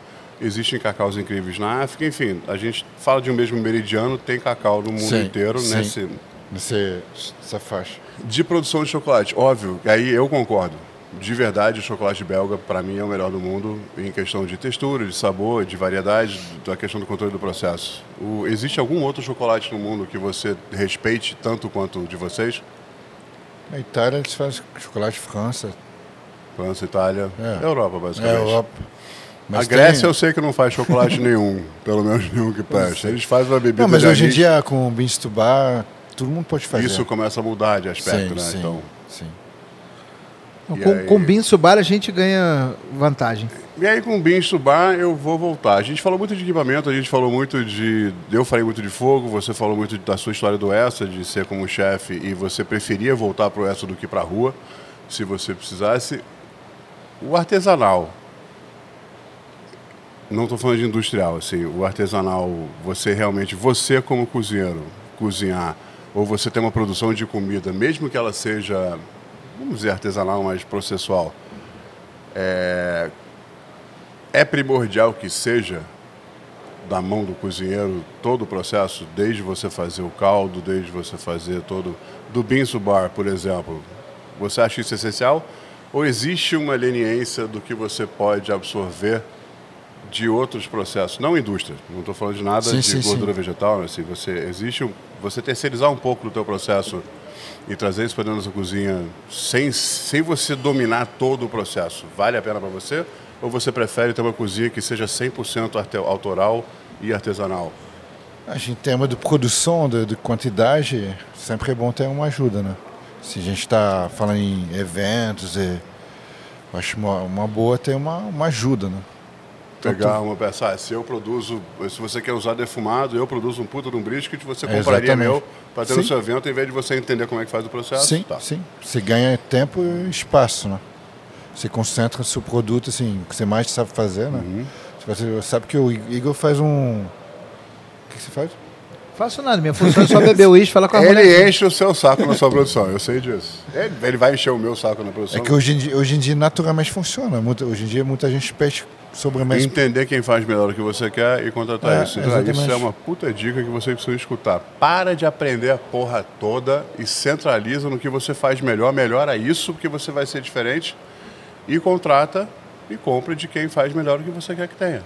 Existem cacaus incríveis na África, enfim, a gente fala de um mesmo meridiano, tem cacau no mundo Sim, inteiro sim. nesse Nesse, essa faixa. de produção de chocolate. Óbvio, e aí eu concordo. De verdade, o chocolate belga, para mim, é o melhor do mundo em questão de textura, de sabor, de variedade, da questão do controle do processo. O- existe algum outro chocolate no mundo que você respeite tanto quanto o de vocês? Na Itália eles fazem chocolate França. França, Itália, É. Europa, É, basicamente. Europa. a Mas Grécia tem- eu sei que não faz chocolate *laughs* nenhum, pelo menos nenhum que presta. Eles fazem uma bebida Não, mas hoje em dia com o Bar, todo mundo pode fazer. isso começa a mudar de aspecto, sim, né? sim, Então, sim. Então, com, aí? com Bin Subar a gente ganha vantagem. E aí com o Beans to Bar eu vou voltar. A gente falou muito de equipamento, a gente falou muito de. Eu falei muito de fogo, você falou muito da sua história do ESA, de ser como chefe, e você preferia voltar pro ESA do que pra rua, se você precisasse. O artesanal. Não estou falando de industrial, assim, o artesanal, você realmente, você como cozinheiro, cozinhar, ou você ter uma produção de comida, mesmo que ela seja, vamos dizer, artesanal, mas processual, é primordial que seja da mão do cozinheiro todo o processo, desde você fazer o caldo, desde você fazer todo. Do Binso Bar, por exemplo. Você acha isso essencial? Ou existe uma leniência do que você pode absorver de outros processos? Não indústria, não estou falando de nada Sim, de sim, gordura sim. vegetal, assim, você existe um, você terceirizar um pouco do teu processo e trazer isso para dentro da sua cozinha sem, sem você dominar todo o processo. Vale a pena para você? Ou você prefere ter uma cozinha que seja 100% arte- autoral e artesanal? A gente, em termos de produção, de, de quantidade, sempre é bom ter uma ajuda, né? Se a gente está falando em eventos, é, acho uma, uma boa ter uma, uma ajuda, né? Pegar uma peça, ah, se eu produzo, se você quer usar defumado, eu produzo um puta de um brisket, você É, compraria exatamente. meu para ter no Sim. seu evento, em vez de você entender como é que faz o processo. Sim, Tá. sim. Você ganha tempo e espaço, né? Você concentra seu produto, assim, o que você mais sabe fazer, né? Uhum. Você sabe que o Igor faz um... O que que você faz? Faço nada, minha função é só beber uísque, falar com a mulher. Ele enche o seu saco na sua produção, eu sei disso. Ele, ele vai encher o meu saco na produção. É que hoje em dia, hoje em dia naturalmente funciona. Muita- hoje em dia muita gente pede sobremesa. Entender quem faz melhor o que você quer e contratar É, isso. Então, isso exatamente. é uma puta dica que você precisa escutar. Para de aprender a porra toda e centraliza no que você faz melhor. Melhora isso, porque você vai ser diferente. E contrata e compra de quem faz melhor o que você quer que tenha.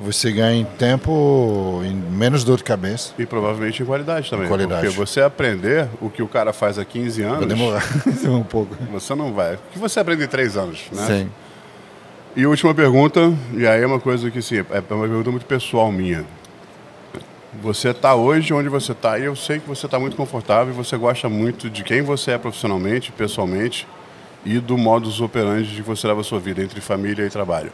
Você ganha em tempo, em menos dor de cabeça. E provavelmente em qualidade também. Qualidade. Porque você aprender o que o cara faz há 15 anos, Vai demorar *laughs* um pouco. você não vai. O que você aprende em 3 anos, né? Sim. E última pergunta, e aí é uma coisa que sim, é uma pergunta muito pessoal minha. Você está hoje onde você está e eu sei que você está muito confortável e você gosta muito de quem você é profissionalmente, pessoalmente e do modus operandi de que você leva a sua vida entre família e trabalho.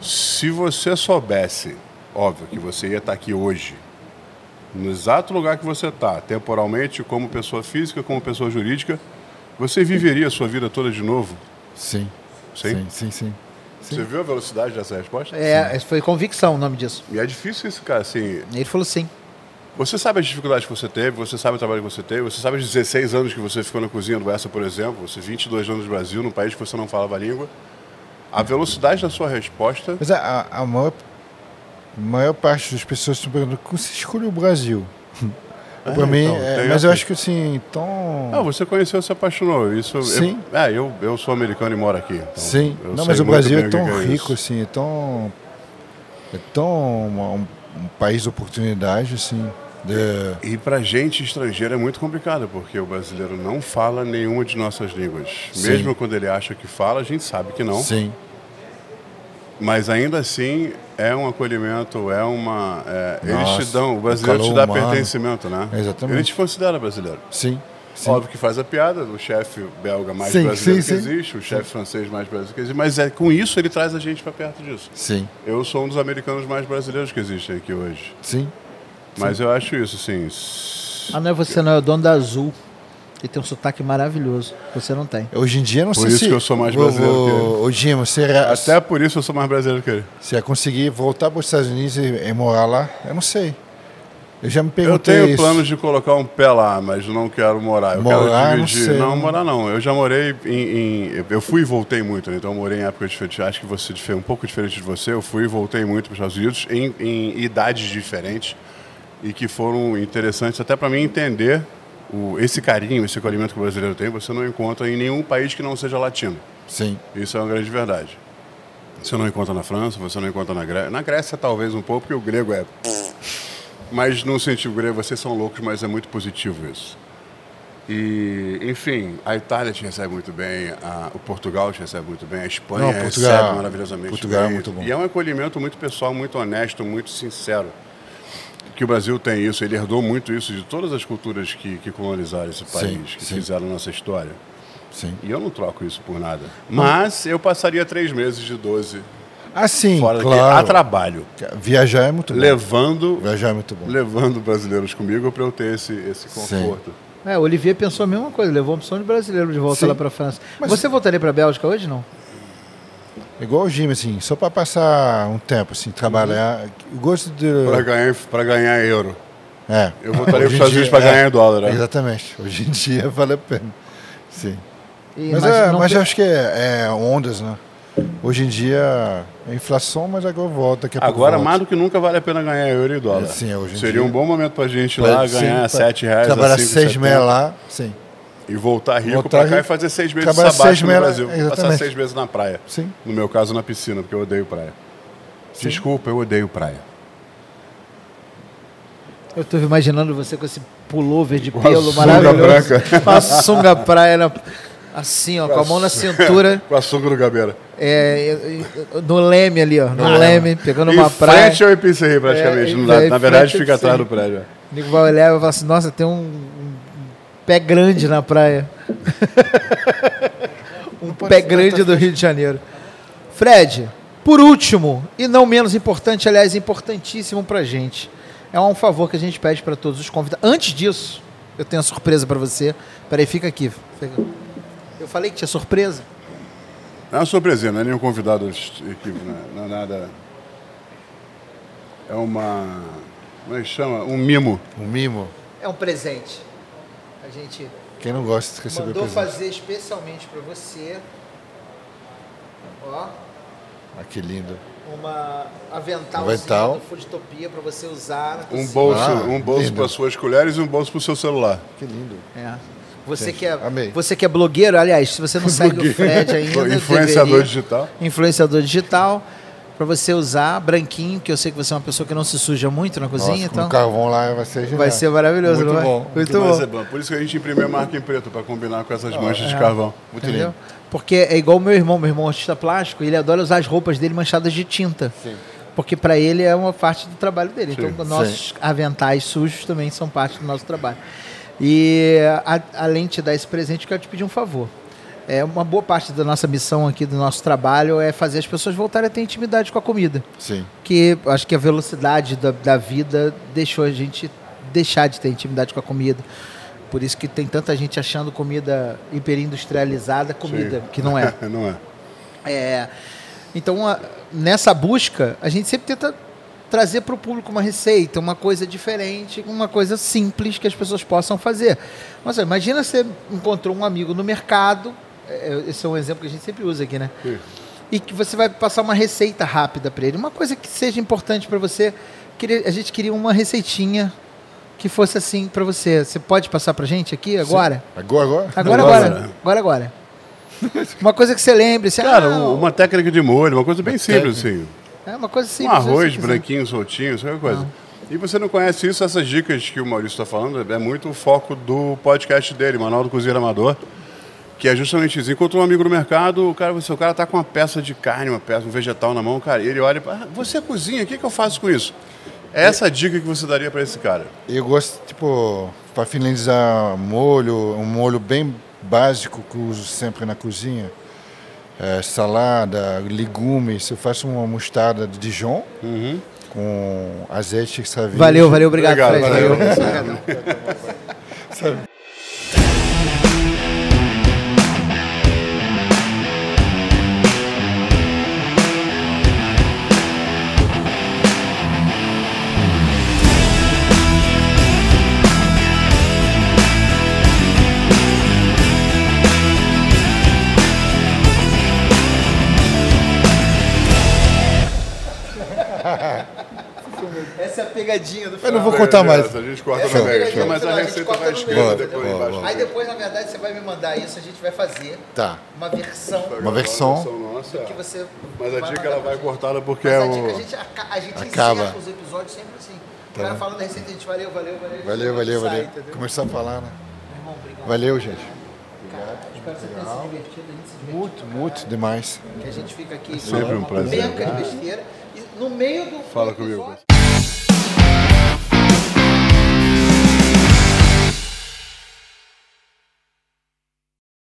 Se você soubesse, óbvio que você ia estar aqui hoje, no exato lugar que você está, temporalmente, como pessoa física, como pessoa jurídica, você viveria a sua vida toda de novo? Sim. Sim? Sim, sim, sim. Você viu a velocidade dessa resposta? É, foi convicção o nome disso. E é difícil isso, cara. Assim, Ele falou sim. você sabe as dificuldades que você teve, você sabe o trabalho que você teve, você sabe os 16 anos que você ficou na cozinha do Essa, por exemplo, você 22 anos no Brasil, num país que você não falava a língua. A velocidade da sua resposta. Mas a, a maior, maior parte das pessoas estão perguntando como você escolheu o Brasil? Para mim, então, é, mas eu essa- acho que assim, tão. Ah, você conheceu, se apaixonou. Isso, Sim. Eu, é, eu, eu sou americano e moro aqui. então Sim, não, mas o Brasil é tão é rico, assim, é tão. É tão um, um país de oportunidade, assim. De, E pra gente estrangeira é muito complicado, porque o brasileiro não fala nenhuma de nossas línguas. Sim. Mesmo quando ele acha que fala, a gente sabe que não. Sim, Mas ainda assim, é um acolhimento, é uma. é, eles te dão, o o brasileiro te dá humano. pertencimento, né? Exatamente. Ele te considera brasileiro. Sim. sim. Óbvio que faz a piada do chefe belga mais Sim, brasileiro sim, que sim. existe, o chefe francês mais brasileiro que existe, mas é, com isso ele traz a gente para perto disso. Sim. Eu sou um dos americanos mais brasileiros que existem aqui hoje. Sim. Mas eu acho isso, assim. s- Ah, não é você, não, é o dono da Azul. Tem um sotaque maravilhoso. Você não tem. Hoje em dia, não Por sei isso se... que eu sou mais brasileiro ô, que ele. Ô, Dima, você, Até por isso eu sou mais brasileiro que ele. você ia conseguir voltar para os Estados Unidos e, e morar lá? Eu não sei. Eu já me Eu perguntei tenho isso. planos de colocar um pé lá, mas não quero morar. Eu Morar, quero não dividir. sei. Não, morar não. Eu já morei em, em- Eu fui e voltei muito, né? Então eu morei em épocas diferentes. Acho que você é um pouco diferente de você. Eu fui e voltei muito para os Estados Unidos em, em idades diferentes e que foram interessantes até para mim entender o, esse carinho, esse acolhimento que o brasileiro tem. Você não encontra em nenhum país que não seja latino. Sim. Isso é uma grande verdade. Você não encontra na França, você não encontra na Grécia. Na Grécia, talvez um pouco, porque o grego é. *laughs* Mas no sentido grego, vocês são loucos, mas é muito positivo isso. E, enfim, a Itália te recebe muito bem, a- o Portugal te recebe muito bem, a Espanha Não, Portugal- recebe maravilhosamente Portugal é bem. muito bom. E é um acolhimento muito pessoal, muito honesto, muito sincero. Que o Brasil tem isso, ele herdou muito isso de todas as culturas que, que colonizaram esse país, que sim. fizeram nossa história. Sim. E eu não troco isso por nada. Mas eu passaria três meses de 12 Ah, sim, fora daqui, claro. a trabalho, Viajar é muito bom. levando, Viajar é muito bom. levando brasileiros comigo para eu ter esse, esse Sim. conforto. É, o Olivier pensou a mesma coisa, levou uma opção de brasileiro de volta Sim. lá pra França. Mas- Você voltaria pra Bélgica hoje, não? Igual o Jimmy, assim, só para passar um tempo, assim, trabalhar. Eu gosto de. Para ganhar, pra ganhar euro. É. Eu voltaria para os Estados Unidos para ganhar dólar. né? Exatamente. Hoje em dia *laughs* vale a pena. Sim. E- Mas, é, não mas eu acho que é, é ondas, né? Hoje em dia é inflação, mas agora volta. Daqui a pouco Agora, volta. mais do que nunca, vale a pena ganhar euro e dólar. É, sim, hoje em Seria dia. um bom momento para a gente ir Pra- lá sim, ganhar pra 7 reais Trabalhar a 5, seis meses lá, sim. E voltar rico Voltar para cá rico. e fazer seis meses Trabalhar sabático seis no meses- Brasil. Passar exatamente. seis meses na praia. Sim. No meu caso, na piscina, porque eu odeio praia. Desculpa, eu odeio praia. Eu tô imaginando você com esse pullover de Com a pelo sunga maravilhoso. branca. Com a sunga praia, na- assim, ó, com a mão na cintura, *laughs* Com a sunga do Gabeira. é, é, no leme ali, ó, no leme, pegando em uma praia. frente ao Ipiceri, praticamente. É, na, é, em na verdade, fica atrás do prédio. é. O Nico vai olhar e vai falar assim, nossa, tem um pé grande na praia. um pé grande do Rio de Janeiro. Fred, por último, e não menos importante, aliás, importantíssimo pra gente, é um favor que a gente pede para todos os convidados. Antes disso, eu tenho uma surpresa para você. Peraí, fica aqui. Eu falei que tinha surpresa? Não é uma surpresinha, não é nenhum convidado equipe, né? não é nada. É uma. Como é que chama? Um mimo. Um mimo. É um presente. Gente Quem não gosta de receber mandou presente? fazer especialmente para você. Ó. Ah, que lindo. uma avental, Avental. do Foodtopia para você usar. Um bolso, Ah, um bolso para suas colheres e um bolso para o seu celular. Que lindo. É. Você Gente, que é, amei. você que é blogueiro, aliás, se você não *laughs* segue o Fred ainda, Influenciador deveria. digital. influenciador digital, para você usar branquinho, que eu sei que você é uma pessoa que não se suja muito na cozinha, Nossa, com então o carvão lá vai ser genial. vai ser maravilhoso, Muito não vai? bom. Muito bom. é bom. Por isso que a gente imprimiu a marca em preto, para combinar com essas manchas de carvão. Muito Entendeu? lindo. Porque é igual o meu irmão, meu irmão é artista plástico, ele adora usar as roupas dele manchadas de tinta. Sim. Porque para ele é uma parte do trabalho dele. Sim. Então, nossos aventais sujos também são parte do nosso trabalho. E a- além de te dar esse presente, eu quero te pedir um favor. É uma boa parte da nossa missão aqui, do nosso trabalho, é fazer as pessoas voltarem a ter intimidade com a comida. Sim. Que acho que a velocidade da, da vida deixou a gente deixar de ter intimidade com a comida. Por isso que tem tanta gente achando comida hiperindustrializada comida, Sim. que não é. *laughs* não é. É, então, a- nessa busca, a gente sempre tenta trazer para o público uma receita, uma coisa diferente, uma coisa simples que as pessoas possam fazer. Mas imagina você encontrou um amigo no mercado, esse é um exemplo que a gente sempre usa aqui, né? Sim. E que você vai passar uma receita rápida para ele, uma coisa que seja importante para você. A gente queria uma receitinha que fosse assim para você. Você pode passar para gente aqui agora? Agora, agora? Agora, Agora. agora. Agora, agora. *laughs* Uma coisa que você lembre. Assim, Cara, ah, uma técnica de molho, uma coisa bem simples, assim. É uma coisa Um simples. se arroz branquinho, soltinho, qualquer coisa. E você não conhece isso, essas dicas que o Maurício está falando, é muito o foco do podcast dele, Manual do Cozinheiro Amador, Que é justamente isso. Encontrou um amigo no mercado, o cara, você, o cara tá com uma peça de carne, uma peça, um vegetal na mão, cara, e ele olha, ah, você cozinha, o que, que eu faço com isso? É essa a dica que você daria para esse cara. Eu gosto, tipo, para finalizar molho, um molho bem básico que eu uso sempre na cozinha. É, salada, legumes. Eu faço uma mostarda de Dijon com azeite virgem. Valeu, valeu, obrigado, Obrigado, Fred. valeu. Valeu. *laughs* *laughs* pegadinha do Eu não vou contar mais. A gente corta Essa no meio. Mas a final, gente receita vai escrita depois embaixo. Aí depois, na verdade, você vai me mandar isso, a gente vai fazer Tá. uma versão Uma versão. Nossa, que você. Mas a dica ela vai cortada porque Mas é a dica a o. gente, a gente Acaba. encerra os episódios sempre assim. O cara falando da receita, a gente valeu, valeu, valeu. Valeu, valeu, valeu. Começar a falar, né? Meu irmão, obrigado. Valeu, gente. Espero que você tenha se divertido, a gente se divertiu. Muito, muito demais. Que a gente fica aqui Sempre um uma prazer. penca de besteira. E no meio do Fala episódio, comigo.